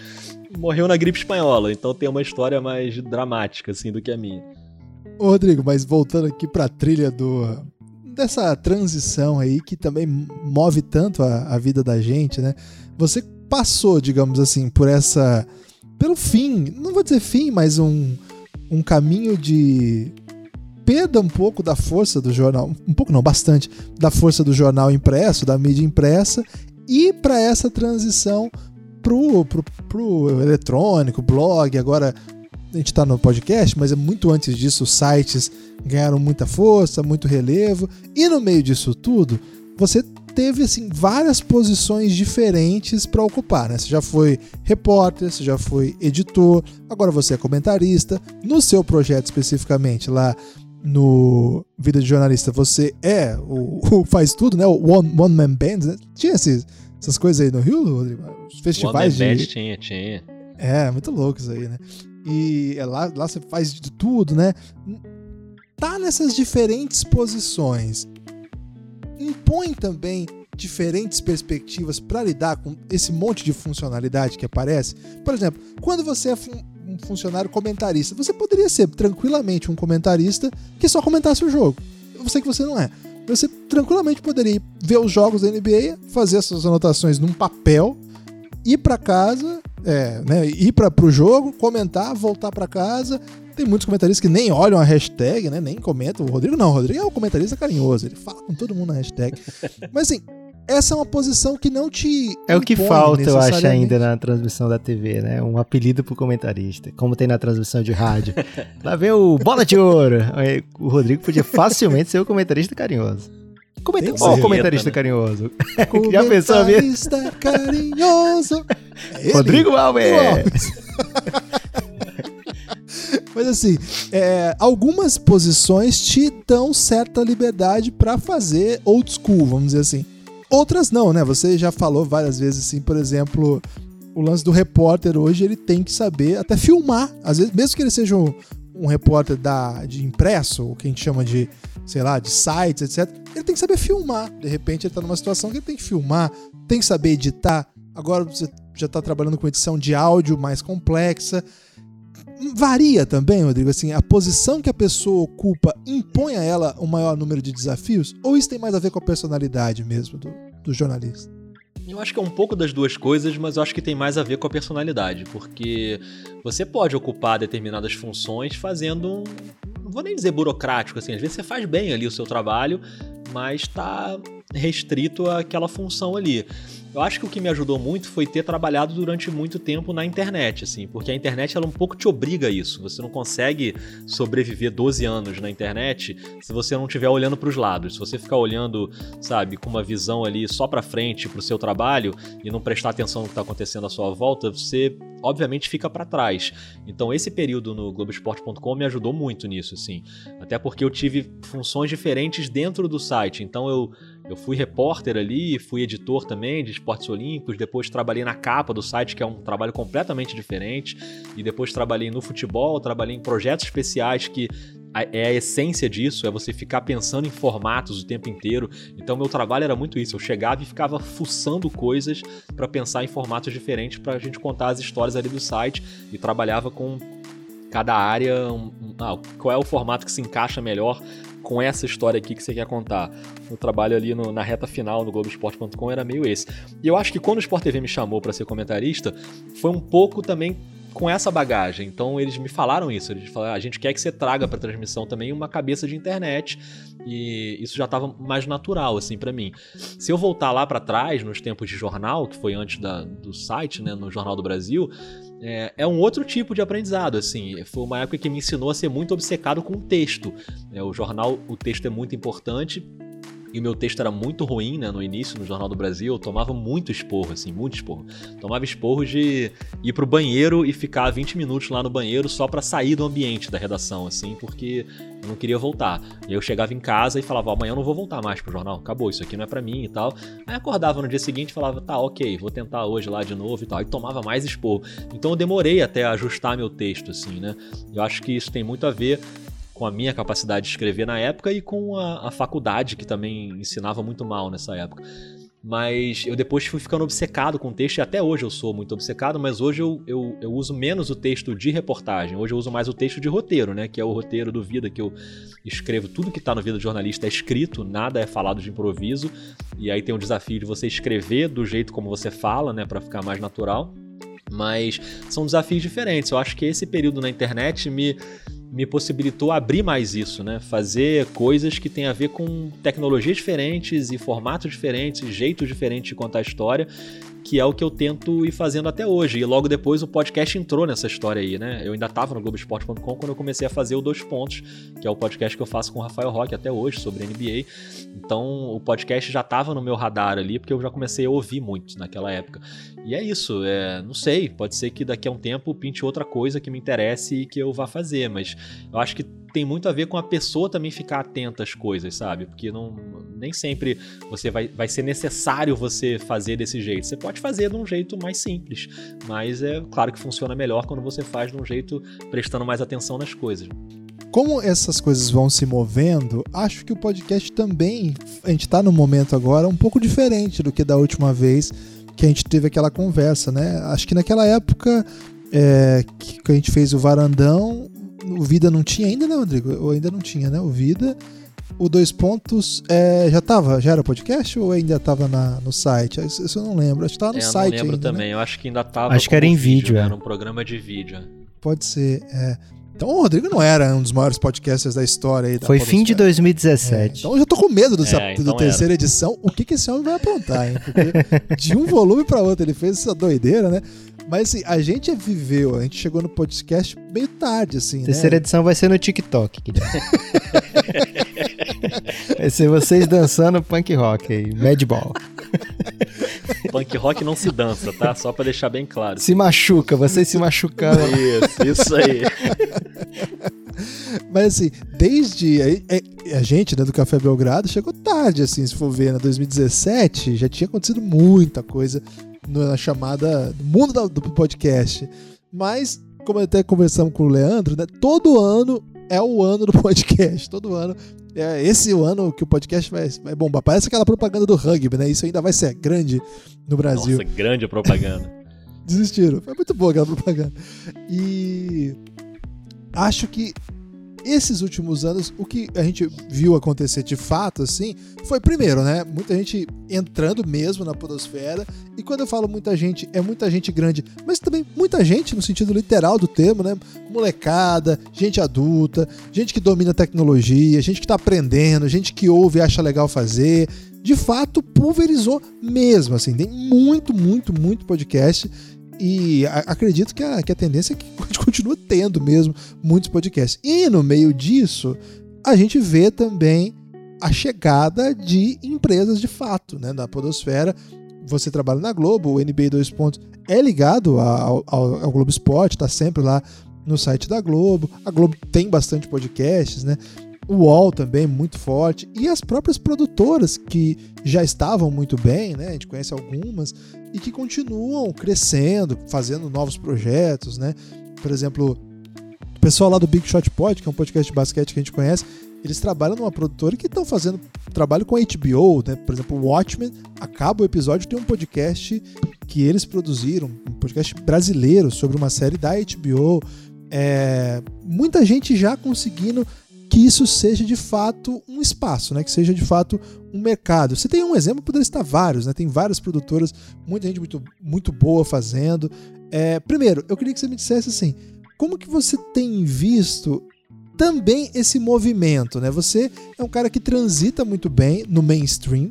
morreu na gripe espanhola, então tem uma história mais dramática, assim, do que a minha. Ô, Rodrigo, mas voltando aqui pra trilha do. dessa transição aí que também move tanto a, a vida da gente, né? Você passou, digamos assim, por essa. pelo fim, não vou dizer fim, mas um um caminho de perda um pouco da força do jornal, um pouco não, bastante, da força do jornal impresso, da mídia impressa, e para essa transição pro, pro, pro eletrônico, blog, agora a gente está no podcast, mas é muito antes disso, os sites ganharam muita força, muito relevo, e no meio disso tudo, você teve assim várias posições diferentes para ocupar, né? Você já foi repórter, você já foi editor, agora você é comentarista. No seu projeto especificamente lá no Vida de Jornalista, você é o, o faz tudo, né? O One, one Man Band, né? Tinha esses, essas coisas aí no Rio, Rodrigo? Festivais de... Band tinha, tinha. É, muito louco isso aí, né? E é lá, lá você faz de tudo, né? Tá nessas diferentes posições. Impõe também diferentes perspectivas para lidar com esse monte de funcionalidade que aparece. Por exemplo, quando você é um funcionário comentarista. Você poderia ser tranquilamente um comentarista que só comentasse o jogo. Eu sei que você não é. Você tranquilamente poderia ver os jogos da NBA, fazer essas anotações num papel, ir para casa, é, né, ir para o jogo, comentar, voltar para casa. Tem muitos comentaristas que nem olham a hashtag, né, nem comentam. O Rodrigo não, o Rodrigo é um comentarista carinhoso, ele fala com todo mundo na hashtag. Mas assim, essa é uma posição que não te. É o que falta, eu acho, ainda na transmissão da TV, né? Um apelido pro comentarista, como tem na transmissão de rádio. Lá vem o Bola de Ouro. O Rodrigo podia facilmente ser o comentarista carinhoso. Comenta... Ó, o comentarista né? carinhoso. Já pensou a Comentarista carinhoso. É Rodrigo Alves. Mas assim, é, algumas posições te dão certa liberdade para fazer old school, vamos dizer assim. Outras não, né? Você já falou várias vezes assim, por exemplo, o lance do repórter hoje, ele tem que saber até filmar. Às vezes, mesmo que ele seja um, um repórter da, de impresso, ou que a gente chama de, sei lá, de sites, etc., ele tem que saber filmar. De repente ele está numa situação que ele tem que filmar, tem que saber editar. Agora você já está trabalhando com edição de áudio mais complexa. Varia também, Rodrigo, assim, a posição que a pessoa ocupa impõe a ela um maior número de desafios? Ou isso tem mais a ver com a personalidade mesmo do, do jornalista? Eu acho que é um pouco das duas coisas, mas eu acho que tem mais a ver com a personalidade, porque você pode ocupar determinadas funções fazendo um, não vou nem dizer burocrático, assim, às vezes você faz bem ali o seu trabalho, mas está restrito àquela função ali. Eu acho que o que me ajudou muito foi ter trabalhado durante muito tempo na internet, assim, porque a internet ela um pouco te obriga a isso. Você não consegue sobreviver 12 anos na internet se você não estiver olhando para os lados. Se você ficar olhando, sabe, com uma visão ali só para frente para o seu trabalho e não prestar atenção no que está acontecendo à sua volta, você obviamente fica para trás. Então esse período no Globoesporte.com me ajudou muito nisso, assim, até porque eu tive funções diferentes dentro do site. Então eu eu fui repórter ali, fui editor também de esportes olímpicos, depois trabalhei na capa do site, que é um trabalho completamente diferente, e depois trabalhei no futebol, trabalhei em projetos especiais que é a essência disso, é você ficar pensando em formatos o tempo inteiro. Então meu trabalho era muito isso, eu chegava e ficava fuçando coisas para pensar em formatos diferentes para a gente contar as histórias ali do site e trabalhava com cada área, um, ah, qual é o formato que se encaixa melhor com essa história aqui que você quer contar. O trabalho ali no, na reta final no Globoesporte.com era meio esse. E eu acho que quando o Sport TV me chamou para ser comentarista, foi um pouco também com essa bagagem. Então eles me falaram isso. Eles falaram: a gente quer que você traga para transmissão também uma cabeça de internet. E isso já estava mais natural assim para mim. Se eu voltar lá para trás nos tempos de jornal, que foi antes da, do site, né, no Jornal do Brasil, é, é, um outro tipo de aprendizado, assim. Foi uma época que me ensinou a ser muito obcecado com o texto. É, o jornal, o texto é muito importante. E o meu texto era muito ruim, né, no início, no Jornal do Brasil, eu tomava muito esporro, assim, muito esporro. Tomava esporro de ir pro banheiro e ficar 20 minutos lá no banheiro só para sair do ambiente da redação, assim, porque eu não queria voltar. E eu chegava em casa e falava, amanhã eu não vou voltar mais pro jornal, acabou, isso aqui não é para mim e tal. Aí acordava no dia seguinte e falava, tá, ok, vou tentar hoje lá de novo e tal. E tomava mais esporro. Então eu demorei até ajustar meu texto, assim, né. Eu acho que isso tem muito a ver com a minha capacidade de escrever na época e com a, a faculdade, que também ensinava muito mal nessa época. Mas eu depois fui ficando obcecado com o texto, e até hoje eu sou muito obcecado, mas hoje eu, eu, eu, uso menos o texto de reportagem. Hoje eu uso mais o texto de roteiro, né? Que é o roteiro do Vida, que eu escrevo. Tudo que está no Vida do Jornalista é escrito, nada é falado de improviso. E aí tem o desafio de você escrever do jeito como você fala, né? para ficar mais natural. Mas são desafios diferentes. Eu acho que esse período na internet me me possibilitou abrir mais isso, né? Fazer coisas que têm a ver com tecnologias diferentes e formatos diferentes, jeitos diferentes de contar a história que é o que eu tento ir fazendo até hoje. E logo depois o podcast entrou nessa história aí, né? Eu ainda estava no Globoesporte.com quando eu comecei a fazer o Dois Pontos, que é o podcast que eu faço com o Rafael Roque até hoje sobre NBA. Então o podcast já estava no meu radar ali, porque eu já comecei a ouvir muito naquela época. E é isso, é, não sei, pode ser que daqui a um tempo pinte outra coisa que me interesse e que eu vá fazer, mas eu acho que tem muito a ver com a pessoa também ficar atenta às coisas, sabe? Porque não, nem sempre você vai, vai ser necessário você fazer desse jeito. Você pode fazer de um jeito mais simples, mas é claro que funciona melhor quando você faz de um jeito prestando mais atenção nas coisas. Como essas coisas vão se movendo, acho que o podcast também, a gente está no momento agora um pouco diferente do que da última vez que a gente teve aquela conversa, né? Acho que naquela época é, que a gente fez o varandão, o Vida não tinha ainda, né, Rodrigo? Ou ainda não tinha, né? O Vida. O Dois Pontos é, já tava, já era podcast ou ainda tava na, no site? Isso, isso eu não lembro. Acho que tava no é, site. Eu não lembro ainda, também. Né? Eu acho que ainda tava. Acho que era em vídeo, vídeo é. Era um programa de vídeo. Pode ser, é. Então o Rodrigo não era um dos maiores podcasters da história aí. Da Foi fim de podosfera. 2017. É, então eu já tô com medo dessa, É, então da terceira edição. O que, que esse homem vai aprontar, hein? Porque de um volume para outro ele fez essa doideira, né? Mas assim, a gente viveu, a gente chegou no podcast meio tarde, assim, Terceira né? edição vai ser no TikTok, vai ser vocês dançando punk rock aí, Madball. Punk rock não se dança, tá? Só pra deixar bem claro. Se machuca, vocês se machucando. Isso, isso aí. Mas assim, desde a, a gente, né, do Café Belgrado, chegou tarde, assim, se for ver, né? 2017 já tinha acontecido muita coisa na chamada mundo da- do podcast. Mas, como até conversamos com o Leandro, né? Todo ano é o ano do podcast. Todo ano. É esse o ano que o podcast vai, vai bombar. Parece aquela propaganda do rugby, né? Isso ainda vai ser grande no Brasil. Nossa, grande propaganda. Desistiram. Foi muito boa aquela propaganda. E acho que esses últimos anos, o que a gente viu acontecer de fato, assim, foi primeiro, né? Muita gente entrando mesmo na podosfera. E quando eu falo muita gente, é muita gente grande, mas também muita gente no sentido literal do termo, né? Molecada, gente adulta, gente que domina tecnologia, gente que tá aprendendo, gente que ouve e acha legal fazer. De fato, pulverizou mesmo, assim. Tem muito, muito, muito podcast. E acredito que a, que a tendência é que a gente continua tendo mesmo muitos podcasts. E no meio disso, a gente vê também a chegada de empresas de fato, né? Na podosfera. Você trabalha na Globo, o NBA 2 pontos é ligado ao, ao, ao Globo Esporte, tá sempre lá no site da Globo. A Globo tem bastante podcasts, né? O UOL também muito forte. E as próprias produtoras que já estavam muito bem, né? A gente conhece algumas e que continuam crescendo, fazendo novos projetos, né? Por exemplo, o pessoal lá do Big Shot Pod, que é um podcast de basquete que a gente conhece, eles trabalham numa produtora que estão fazendo trabalho com a HBO, né? Por exemplo, o Watchmen, acaba o episódio, tem um podcast que eles produziram, um podcast brasileiro sobre uma série da HBO. É, muita gente já conseguindo que isso seja de fato um espaço, né? Que seja de fato um mercado. Você tem um exemplo, poderia estar vários, né? Tem várias produtoras, muita gente muito, muito boa fazendo. É, primeiro, eu queria que você me dissesse assim, como que você tem visto também esse movimento, né? Você é um cara que transita muito bem no mainstream.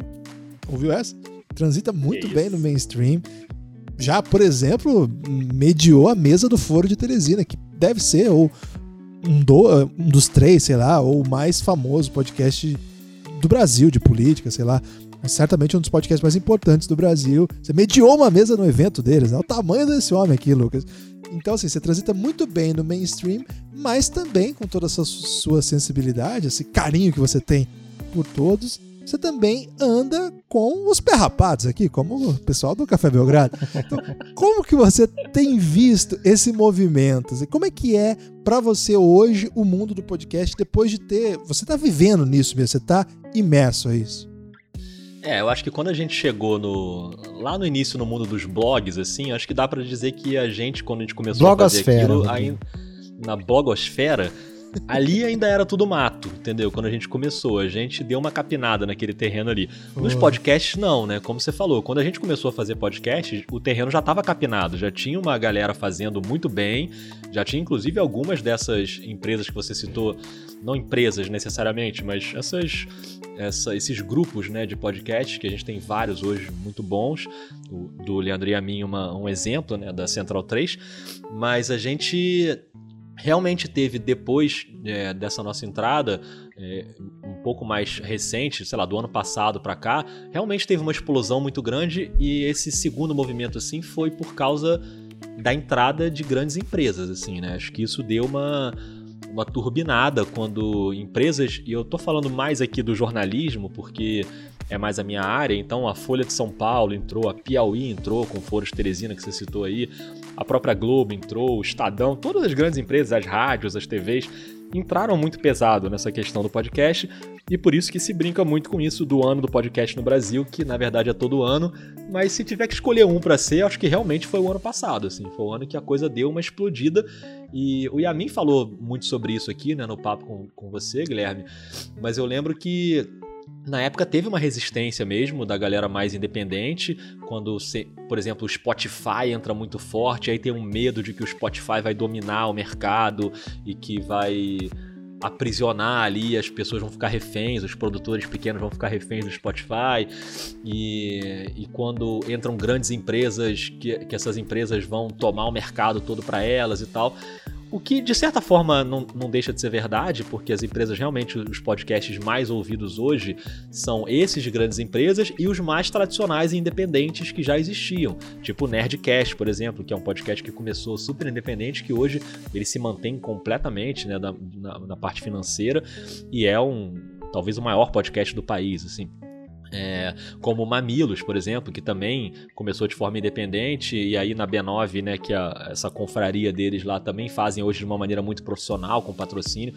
Ouviu essa? Transita muito bem no mainstream. Já, por exemplo, mediou a mesa do Foro de Teresina, que deve ser ou um, do- um dos três, sei lá, ou o mais famoso podcast do Brasil de política, sei lá. Mas certamente um dos podcasts mais importantes do Brasil. Você mediou uma mesa no evento deles, né? O tamanho desse homem aqui, Lucas. Então, assim, você transita muito bem no mainstream, mas também com toda essa su- sua sensibilidade, esse carinho que você tem por todos, você também anda com os perrapados aqui, como o pessoal do Café Belgrado. Então, como que você tem visto esse movimento? Assim, Como é que é pra você hoje o mundo do podcast depois de ter, você tá vivendo nisso mesmo, você tá imerso a isso? É, eu acho que quando a gente chegou no lá no início no mundo dos blogs, assim, acho que dá pra dizer que a gente, quando a gente começou a fazer Blogosfera, aquilo, aí, na blogosfera, ali ainda era tudo mato, entendeu? Quando a gente começou, a gente deu uma capinada naquele terreno ali. Nos podcasts, não, né? Como você falou, quando a gente começou a fazer podcast, o terreno já estava capinado, já tinha uma galera fazendo muito bem, já tinha inclusive algumas dessas empresas que você citou, não empresas necessariamente, mas essas, essa- esses grupos né, de podcast, que a gente tem vários hoje muito bons, o, do Leandro e a mim uma- um exemplo né, da Central 3, mas a gente realmente teve depois é, dessa nossa entrada é, um pouco mais recente, sei lá, do ano passado pra cá, realmente teve uma explosão muito grande e esse segundo movimento assim foi por causa da entrada de grandes empresas assim, né? Acho que isso deu uma uma turbinada quando empresas, e eu tô falando mais aqui do jornalismo porque é mais a minha área, então a Folha de São Paulo entrou, a Piauí entrou com o Foro de Teresina que você citou aí, a própria Globo entrou, o Estadão, todas as grandes empresas, as rádios, as TVs, entraram muito pesado nessa questão do podcast e por isso que se brinca muito com isso do ano do podcast no Brasil, que na verdade é todo ano, mas se tiver que escolher um pra ser, acho que realmente foi o ano passado, assim, foi o ano que a coisa deu uma explodida e o Yamin falou muito sobre isso aqui, né, no papo com, com você, Guilherme, mas eu lembro que na época teve uma resistência mesmo da galera mais independente, quando, por exemplo, o Spotify entra muito forte, aí tem um medo de que o Spotify vai dominar o mercado e que vai aprisionar ali, as pessoas vão ficar reféns, os produtores pequenos vão ficar reféns do Spotify, e, e quando entram grandes empresas, que, que essas empresas vão tomar o mercado todo para elas e tal. O que, de certa forma, não, não deixa de ser verdade, porque as empresas, realmente, os podcasts mais ouvidos hoje são esses de grandes empresas e os mais tradicionais e independentes que já existiam. Tipo o Nerdcast, por exemplo, que é um podcast que começou super independente, que hoje ele se mantém completamente né, da- na, na parte financeira e é um talvez o maior podcast do país, assim. É, como Mamilos, por exemplo, que também começou de forma independente, e aí na B9, né, que é essa confraria deles lá também fazem hoje de uma maneira muito profissional, com patrocínio.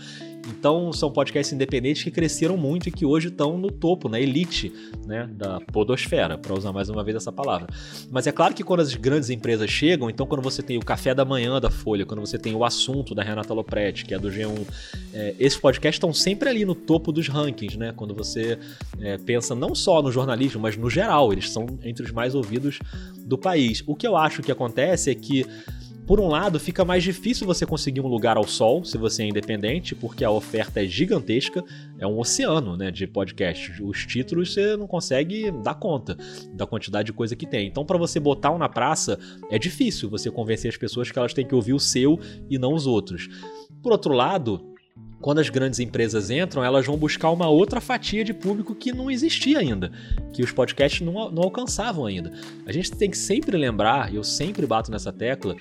Então são podcasts independentes que cresceram muito e que hoje estão no topo, na elite né, da podosfera, para usar mais uma vez essa palavra. Mas é claro que quando as grandes empresas chegam, então quando você tem o café da manhã da Folha, quando você tem o assunto da Renata Lopretti, que é do G1, é, esses podcasts estão sempre ali no topo dos rankings, né? Quando você é, pensa não só no jornalismo, mas no geral, eles são entre os mais ouvidos do país. O que eu acho que acontece é que por um lado, fica mais difícil você conseguir um lugar ao sol se você é independente, porque a oferta é gigantesca, é um oceano né, de podcasts. Os títulos você não consegue dar conta da quantidade de coisa que tem. Então, para você botar um na praça, é difícil você convencer as pessoas que elas têm que ouvir o seu e não os outros. Por outro lado, quando as grandes empresas entram, elas vão buscar uma outra fatia de público que não existia ainda, que os podcasts não, não alcançavam ainda. A gente tem que sempre lembrar, eu sempre bato nessa tecla,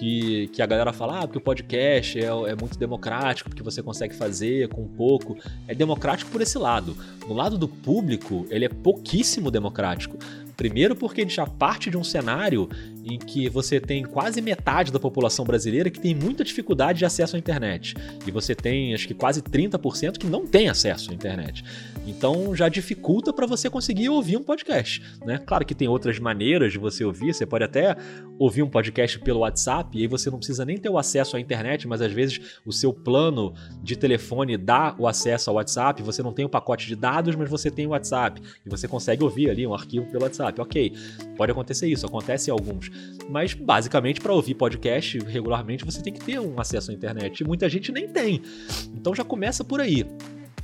que, que a galera fala ah, que o podcast é, é muito democrático, porque você consegue fazer com pouco. É democrático por esse lado. No lado do público, ele é pouquíssimo democrático. Primeiro porque ele já parte de um cenário em que você tem quase metade da população brasileira que tem muita dificuldade de acesso à internet. E você tem, acho que quase 30% que não tem acesso à internet. Então já dificulta para você conseguir ouvir um podcast, né? Claro que tem outras maneiras de você ouvir, você pode até ouvir um podcast pelo WhatsApp e aí você não precisa nem ter o acesso à internet, mas às vezes o seu plano de telefone dá o acesso ao WhatsApp, você não tem o pacote de dados, mas você tem o WhatsApp e você consegue ouvir ali um arquivo pelo WhatsApp. OK. Pode acontecer isso, acontece em alguns. Mas basicamente para ouvir podcast regularmente você tem que ter um acesso à internet e muita gente nem tem. Então já começa por aí.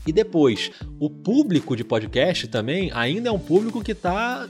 E depois, o público de podcast também ainda é um público que está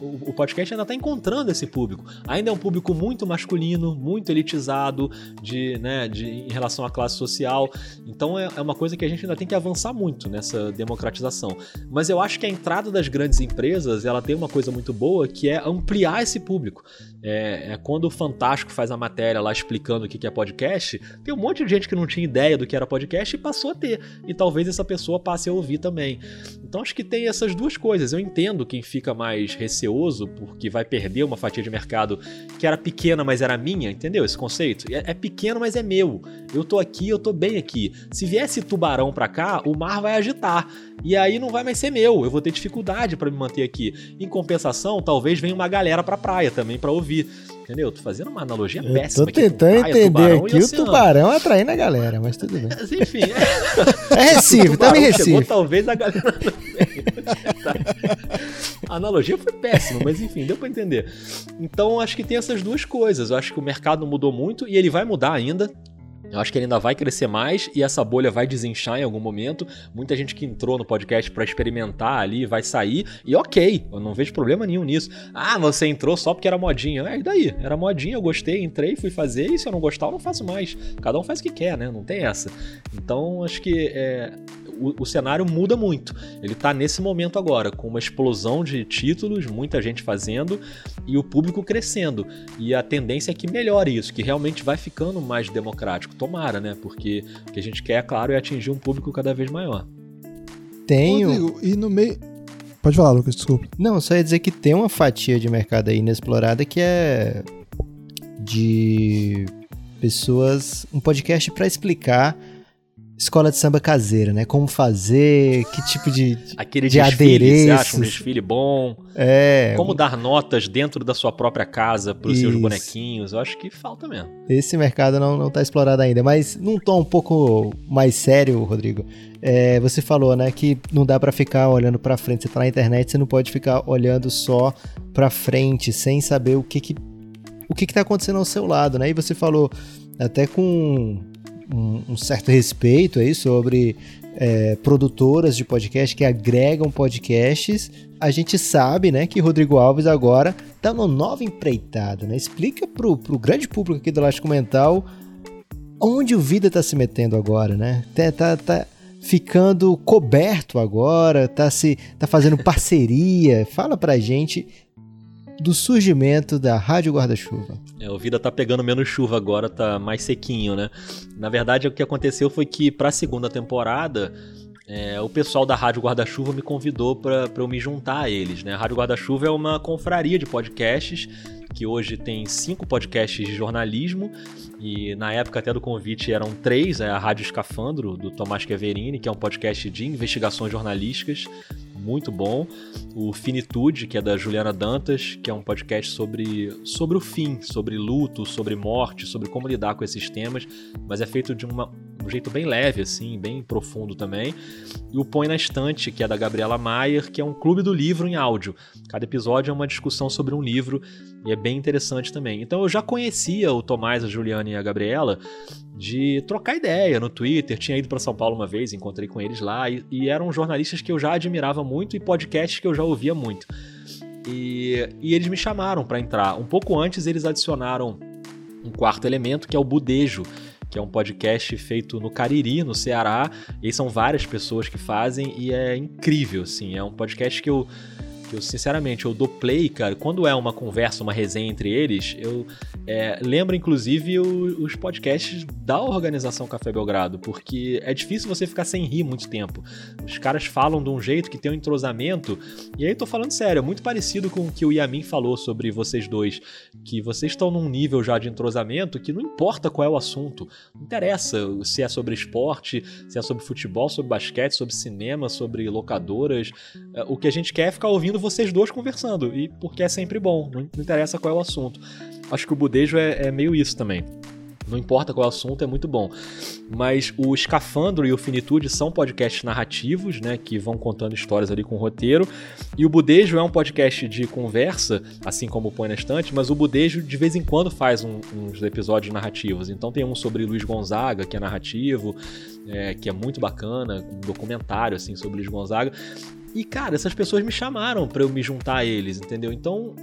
o podcast ainda está encontrando esse público. Ainda é um público muito masculino, muito elitizado de, né, de, em relação à classe social. Então é, é uma coisa que a gente ainda tem que avançar muito nessa democratização. Mas eu acho que a entrada das grandes empresas ela tem uma coisa muito boa que é ampliar esse público. É, é quando o Fantástico faz a matéria lá explicando o que é podcast, tem um monte de gente que não tinha ideia do que era podcast e passou a ter. E talvez essa pessoa passe a ouvir também. Então acho que tem essas duas coisas. Eu entendo quem fica mais receoso porque vai perder uma fatia de mercado que era pequena, mas era minha, entendeu? Esse conceito? É, é pequeno, mas é meu. Eu tô aqui, eu tô bem aqui. Se viesse tubarão pra cá, o mar vai agitar. E aí não vai mais ser meu. Eu vou ter dificuldade para me manter aqui. Em compensação, talvez venha uma galera pra praia também para ouvir. Entendeu? Tô fazendo uma analogia Eu péssima. tô aqui tentando praia, entender e aqui o oceano. tubarão atraindo a galera, mas tudo bem. Mas enfim, É Recife, o tá em tubarão chegou, Recife. talvez a galera. Tá. A analogia foi péssima, mas enfim, deu pra entender. Então acho que tem essas duas coisas. Eu acho que o mercado mudou muito e ele vai mudar ainda. Eu acho que ele ainda vai crescer mais e essa bolha vai desinchar em algum momento. Muita gente que entrou no podcast pra experimentar ali vai sair e ok, eu não vejo problema nenhum nisso. Ah, você entrou só porque era modinha. É, e daí? Era modinha, eu gostei, entrei, fui fazer e se eu não gostar eu não faço mais. Cada um faz o que quer, né? Não tem essa. Então acho que é, o, o cenário muda muito. Ele tá nesse momento agora, com uma explosão de títulos, muita gente fazendo e o público crescendo. E a tendência é que melhore isso, que realmente vai ficando mais democrático. Tomara, né? Porque o que a gente quer, é claro, é atingir um público cada vez maior. Tenho. Rodrigo, e no meio. Pode falar, Lucas, desculpa. Não, só ia dizer que tem uma fatia de mercado aí inexplorada que é de pessoas, um podcast pra explicar escola de samba caseira, né? Como fazer, que tipo de Aquele De desfile, você acha um adereços. desfile bom? é, Como dar notas dentro da sua própria casa para os seus bonequinhos? Eu acho que falta mesmo. esse mercado não, não tá explorado ainda, mas num tom um pouco mais sério, Rodrigo. é, você falou, né, que não dá pra ficar olhando pra frente. Você tá na internet, você não pode ficar olhando só pra frente, sem saber o que que o que que tá acontecendo ao seu lado, né? E você falou até com um, um certo respeito aí sobre é, produtoras de podcast que agregam podcasts. A gente sabe, né, que Rodrigo Alves agora tá numa nova empreitada, né? Explica pro, pro grande público aqui do Elástico Mental onde o Vida tá se metendo agora, né? Tá, tá, tá ficando coberto agora, tá se tá fazendo parceria. Fala pra gente do surgimento da Rádio Guarda-Chuva. É, o Vida tá pegando menos chuva agora, tá mais sequinho, né? Na verdade, o que aconteceu foi que pra segunda temporada, é, o pessoal da Rádio Guarda-Chuva me convidou pra eu me juntar a eles, né? A Rádio Guarda-Chuva é uma confraria de podcasts que hoje tem cinco podcasts de jornalismo e na época até do convite eram três, é a Rádio Escafandro, do Tomás Chiaverini, que é um podcast de investigações jornalísticas, muito bom. O Finitude, que é da Juliana Dantas, que é um podcast sobre, sobre o fim, sobre luto, sobre morte, sobre como lidar com esses temas, mas é feito de uma, um jeito bem leve, assim, bem profundo também. E o Põe na Estante, que é da Gabriela Maier, que é um clube do livro em áudio. Cada episódio é uma discussão sobre um livro e é bem interessante também. Então eu já conhecia o Tomás, a Juliana e a Gabriela de trocar ideia no Twitter. Tinha ido para São Paulo uma vez, encontrei com eles lá e, e eram jornalistas que eu já admirava muito e podcasts que eu já ouvia muito. E, e eles me chamaram para entrar. Um pouco antes eles adicionaram um quarto elemento que é o Budejo, que é um podcast feito no Cariri, no Ceará. E são várias pessoas que fazem e é incrível, assim. É um podcast que eu, eu sinceramente, eu dou play, cara. Quando é uma conversa, uma resenha entre eles, eu é, lembro inclusive o- os podcasts da organização Café Belgrado, porque é difícil você ficar sem rir muito tempo. Os caras falam de um jeito que tem um entrosamento, e aí eu tô falando sério, é muito parecido com o que o Yamin falou sobre vocês dois, que vocês estão num nível já de entrosamento que não importa qual é o assunto, não interessa se é sobre esporte, se é sobre futebol, sobre basquete, sobre cinema, sobre locadoras, é, o que a gente quer é ficar ouvindo vocês dois conversando, e porque é sempre bom, não interessa qual é o assunto. Acho que o Budejo é, é meio isso também. Não importa qual é assunto, é muito bom. Mas o Escafandro e o Finitude são podcasts narrativos, né? Que vão contando histórias ali com roteiro. E o Budejo é um podcast de conversa, assim como o Põe na Estante, mas o Budejo de vez em quando faz um- uns episódios narrativos. Então tem um sobre Luiz Gonzaga, que é narrativo, é, que é muito bacana, um documentário assim sobre Luiz Gonzaga. E, cara, essas pessoas me chamaram pra eu me juntar a eles, entendeu? Então,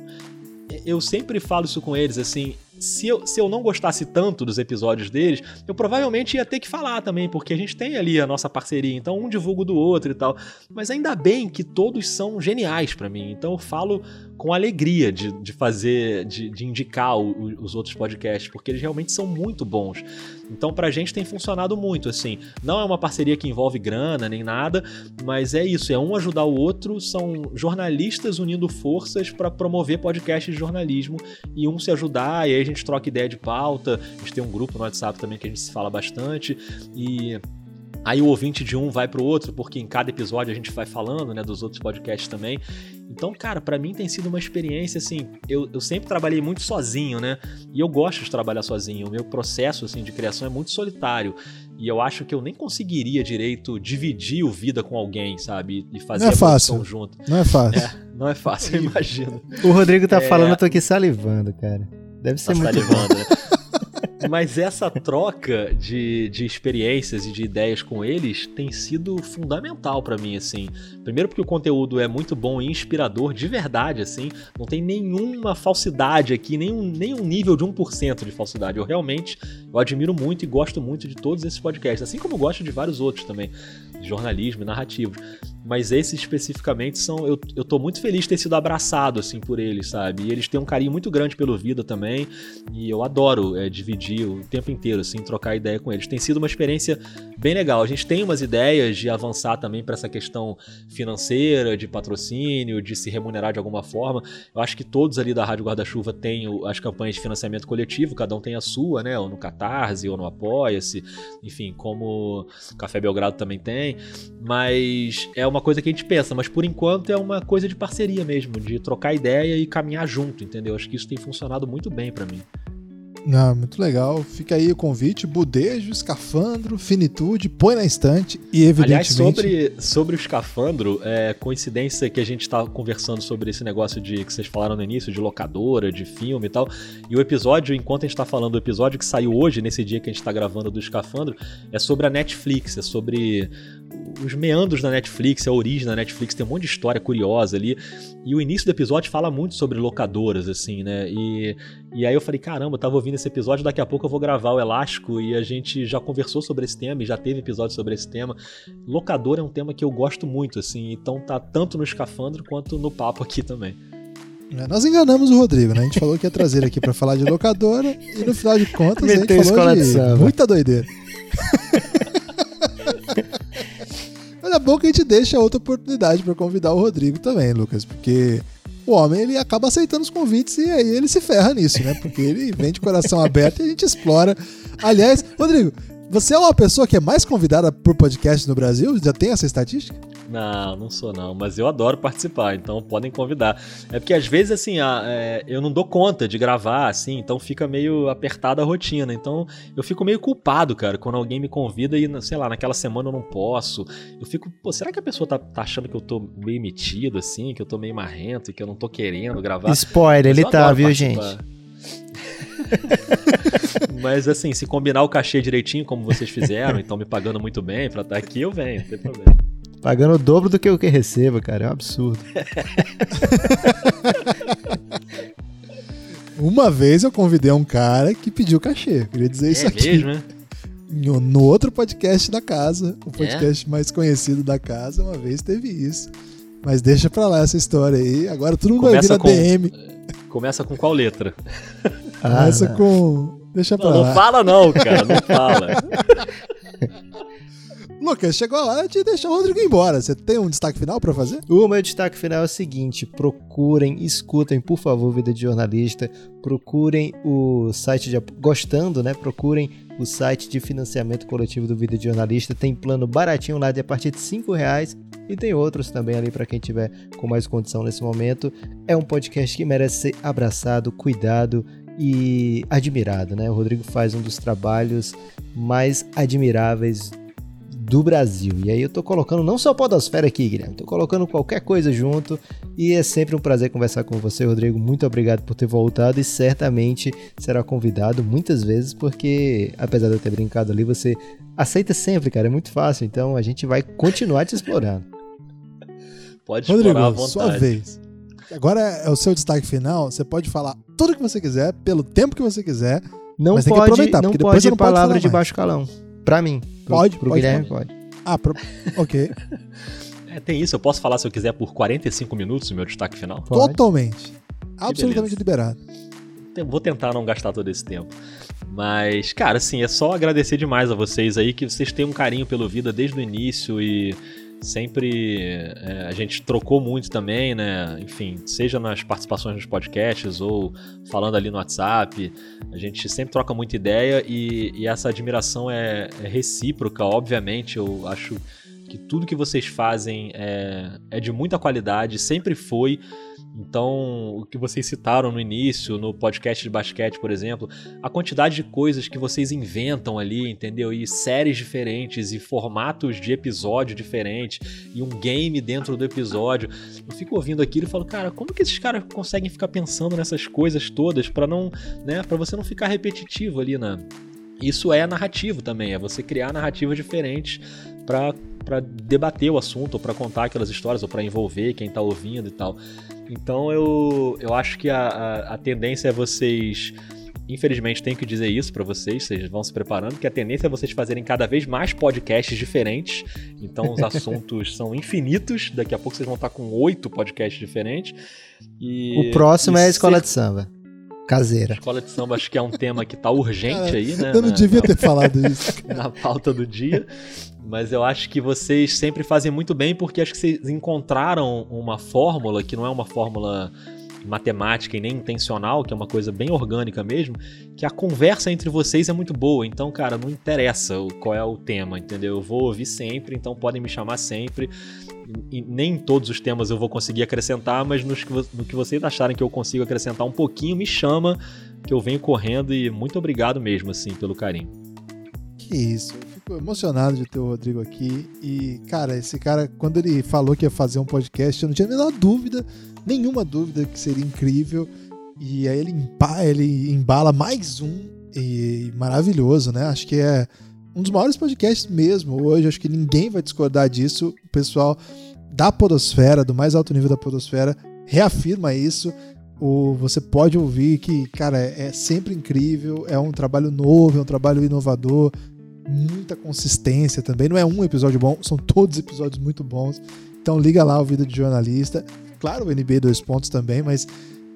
eu sempre falo isso com eles, assim, se eu, se eu não gostasse tanto dos episódios deles, eu provavelmente ia ter que falar também, porque a gente tem ali a nossa parceria, então um divulga do outro e tal. Mas ainda bem que todos são geniais pra mim, então eu falo com alegria de, de fazer, de, de indicar o- os outros podcasts, porque eles realmente são muito bons. Então pra gente tem funcionado muito, assim. Não é uma parceria que envolve grana nem nada, mas é isso, é um ajudar o outro, são jornalistas unindo forças pra promover podcasts de jornalismo e um se ajudar, e aí a gente troca ideia de pauta, a gente tem um grupo no WhatsApp também que a gente se fala bastante, e Aí o ouvinte de um vai pro outro, porque em cada episódio a gente vai falando, né, dos outros podcasts também. Então, cara, para mim tem sido uma experiência, assim, eu, eu sempre trabalhei muito sozinho, né? E eu gosto de trabalhar sozinho. O meu processo, assim, de criação é muito solitário. E eu acho que eu nem conseguiria direito dividir o vida com alguém, sabe? E fazer não é a fácil. junto. Não é fácil. É, não é fácil, eu imagino. O Rodrigo tá É. falando, eu tô aqui salivando, cara. Deve ser Tá muito salivando, né? Mas essa troca de, de experiências e de ideias com eles tem sido fundamental pra mim, assim. Primeiro porque o conteúdo é muito bom e inspirador, de verdade, assim. Não tem nenhuma falsidade aqui, nenhum, nenhum nível de 1% de falsidade. Eu realmente eu admiro muito e gosto muito de todos esses podcasts, assim como gosto de vários outros também, de jornalismo e narrativos. Mas esses especificamente são. Eu, eu tô muito feliz de ter sido abraçado, assim, por eles, sabe? E eles têm um carinho muito grande pelo Vida também. E eu adoro é, dividir o tempo inteiro, assim, trocar ideia com eles. Tem sido uma experiência bem legal. A gente tem umas ideias de avançar também para essa questão financeira, de patrocínio, de se remunerar de alguma forma. Eu acho que todos ali da Rádio Guarda-Chuva têm as campanhas de financiamento coletivo, cada um tem a sua, né? Ou no Catarse, ou no Apoia-se, enfim, como Café Belgrado também tem. Mas é uma coisa que a gente pensa, mas por enquanto é uma coisa de parceria mesmo, de trocar ideia e caminhar junto, entendeu? Acho que isso tem funcionado muito bem pra mim. Não, muito legal. Fica aí o convite, budejo, escafandro, finitude, põe na estante e Aliás, evidentemente... sobre, sobre o escafandro, é coincidência que a gente tá conversando sobre esse negócio de que vocês falaram no início, de locadora, de filme e tal. E o episódio, enquanto a gente tá falando, o episódio que saiu hoje, nesse dia que a gente tá gravando do escafandro, é sobre a Netflix, é sobre os meandros da Netflix, a origem da Netflix, tem um monte de história curiosa ali. E o início do episódio fala muito sobre locadoras, assim, né? E, e aí eu falei, caramba, eu tava ouvindo esse episódio, daqui a pouco eu vou gravar o Elástico e a gente já conversou sobre esse tema e já teve episódio sobre esse tema. Locadora é um tema que eu gosto muito, assim, então tá tanto no escafandro quanto no papo aqui também. É, Nós enganamos o Rodrigo, né? A gente falou que ia trazer ele aqui pra falar de locadora e no final de contas a gente Meteu falou de, de muita doideira. Mas é bom que a gente deixa outra oportunidade pra convidar o Rodrigo também, Lucas, porque o homem ele acaba aceitando os convites e aí ele se ferra nisso, né? Porque ele vem de coração aberto e a gente explora. Aliás, Rodrigo, você é uma pessoa que é mais convidada por podcast no Brasil? Já tem essa estatística? Não, não sou não, mas eu adoro participar, então podem convidar. É porque às vezes, assim, a- é, eu não dou conta de gravar, assim, então fica meio apertada a rotina. Então eu fico meio culpado, cara, quando alguém me convida e, sei lá, naquela semana eu não posso. Eu fico, pô, será que a pessoa tá, tá achando que eu tô meio metido, assim, que eu tô meio marrento e que eu não tô querendo gravar? Spoiler, ele tá, viu, participar. gente? Mas assim, se combinar o cachê direitinho, como vocês fizeram, então me pagando muito bem pra estar aqui, eu venho, não tem problema. Pagando o dobro do que eu que recebo, cara. É um absurdo. Uma vez eu convidei um cara que pediu cachê. Eu Queria dizer isso é aqui. mesmo, né? No, no outro podcast da casa, o podcast mais conhecido da casa, uma vez teve isso. Mas deixa pra lá essa história aí. Agora todo mundo vai vir Começa na com- DM. Começa com qual letra? Começa Ah, com. Deixa pra Não, não lá. fala não, cara, não fala. Lucas, chegou a hora de deixar o Rodrigo embora. Você tem um destaque final pra fazer? O meu destaque final é o seguinte: procurem, escutem, por favor, Vida de Jornalista. Procurem o site de. Gostando, né? Procurem o site de financiamento coletivo do Vida de Jornalista. Tem plano baratinho lá de a partir de 5 reais. E tem outros também ali para quem tiver com mais condição nesse momento. É um podcast que merece ser abraçado, cuidado e admirado, né? O Rodrigo faz um dos trabalhos mais admiráveis do Brasil. E aí eu tô colocando não só Podosfera aqui, Guilherme, tô colocando qualquer coisa junto. E é sempre um prazer conversar com você, Rodrigo. Muito obrigado por ter voltado e certamente será convidado muitas vezes, porque apesar de eu ter brincado ali, você aceita sempre, cara. É muito fácil. Então a gente vai continuar te explorando. Pode explorar à Rodrigo, vontade. sua vez. Agora é o seu destaque final. Você pode falar tudo que você quiser, pelo tempo que você quiser. Não Mas tem que pode, aproveitar, não porque depois pode você não pode palavra falar de mais. baixo calão. Pra mim. Pro, Pode, pro pode, Guilherme pode. Ah, pro... ok. É, tem isso, eu posso falar se eu quiser por 45 minutos o meu destaque final? Pode. Totalmente. Absolutamente beleza. liberado. Vou tentar não gastar todo esse tempo. Mas, cara, assim, é só agradecer demais a vocês aí, que vocês têm um carinho pelo Vida desde o início e Sempre é, a gente trocou muito também, né? Enfim, seja nas participações nos podcasts ou falando ali no WhatsApp, a gente sempre troca muita ideia e, e essa admiração é, é recíproca, obviamente. Eu acho que tudo que vocês fazem é, é de muita qualidade, sempre foi. Então, o que vocês citaram no início, no podcast de basquete, por exemplo, a quantidade de coisas que vocês inventam ali, entendeu? E séries diferentes, e formatos de episódio diferentes, e um game dentro do episódio. Eu fico ouvindo aquilo e falo, cara, como que esses caras conseguem ficar pensando nessas coisas todas para não, né, para você não ficar repetitivo ali na isso é narrativo também, é você criar narrativas diferentes para debater o assunto, ou para contar aquelas histórias, ou para envolver quem tá ouvindo e tal. Então eu, eu acho que a, a, a tendência é vocês. Infelizmente, tenho que dizer isso para vocês, vocês vão se preparando, que a tendência é vocês fazerem cada vez mais podcasts diferentes. Então, os assuntos são infinitos. Daqui a pouco vocês vão estar com oito podcasts diferentes. E, o próximo é a escola ser... de samba. Caseira. Escola de samba acho que é um tema que tá urgente aí, né? Eu não na, devia ter falado isso. Na pauta do dia. Mas eu acho que vocês sempre fazem muito bem porque acho que vocês encontraram uma fórmula que não é uma fórmula matemática e nem intencional, que é uma coisa bem orgânica mesmo, que a conversa entre vocês é muito boa. Então, cara, não interessa qual é o tema, entendeu? Eu vou ouvir sempre, então podem me chamar sempre. E nem todos os temas eu vou conseguir acrescentar, mas nos no que vocês acharem que eu consigo acrescentar um pouquinho, me chama, que eu venho correndo e muito obrigado mesmo, assim, pelo carinho. Que isso, eu fico emocionado de ter o Rodrigo aqui. E, cara, esse cara, quando ele falou que ia fazer um podcast, eu não tinha a menor dúvida, nenhuma dúvida que seria incrível. E aí ele, empa, ele embala mais um e maravilhoso, né? Acho que é um dos maiores podcasts mesmo hoje. Acho que ninguém vai discordar disso. O pessoal da Podosfera, do mais alto nível da Podosfera, reafirma isso. O, você pode ouvir que, cara, é sempre incrível, é um trabalho novo, é um trabalho inovador, muita consistência também. Não é um episódio bom, são todos episódios muito bons. Então liga lá o Vida de Jornalista. Claro, o NBA dois pontos também, mas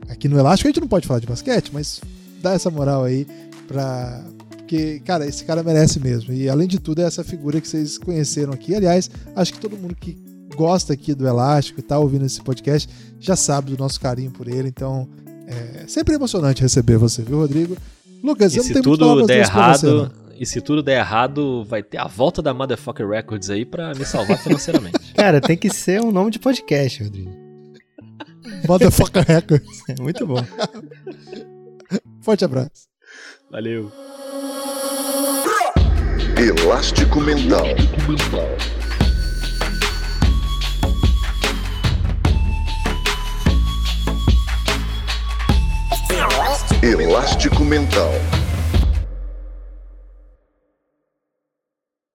aqui no Elástico a gente não pode falar de basquete, mas dá essa moral aí pra. Porque, cara, esse cara merece mesmo. E além de tudo, é essa figura que vocês conheceram aqui. Aliás, acho que todo mundo que gosta aqui do Elástico e tá ouvindo esse podcast já sabe do nosso carinho por ele. Então, é sempre emocionante receber você, viu, Rodrigo? Lucas, e eu não tenho tudo der errado, você, e se tudo der errado, vai ter a volta da Motherfucker Records aí pra me salvar financeiramente. Cara, tem que ser um nome de podcast, Rodrigo. Motherfucker Records. É muito bom. Forte abraço. Valeu. Elástico Mental. Elástico Mental.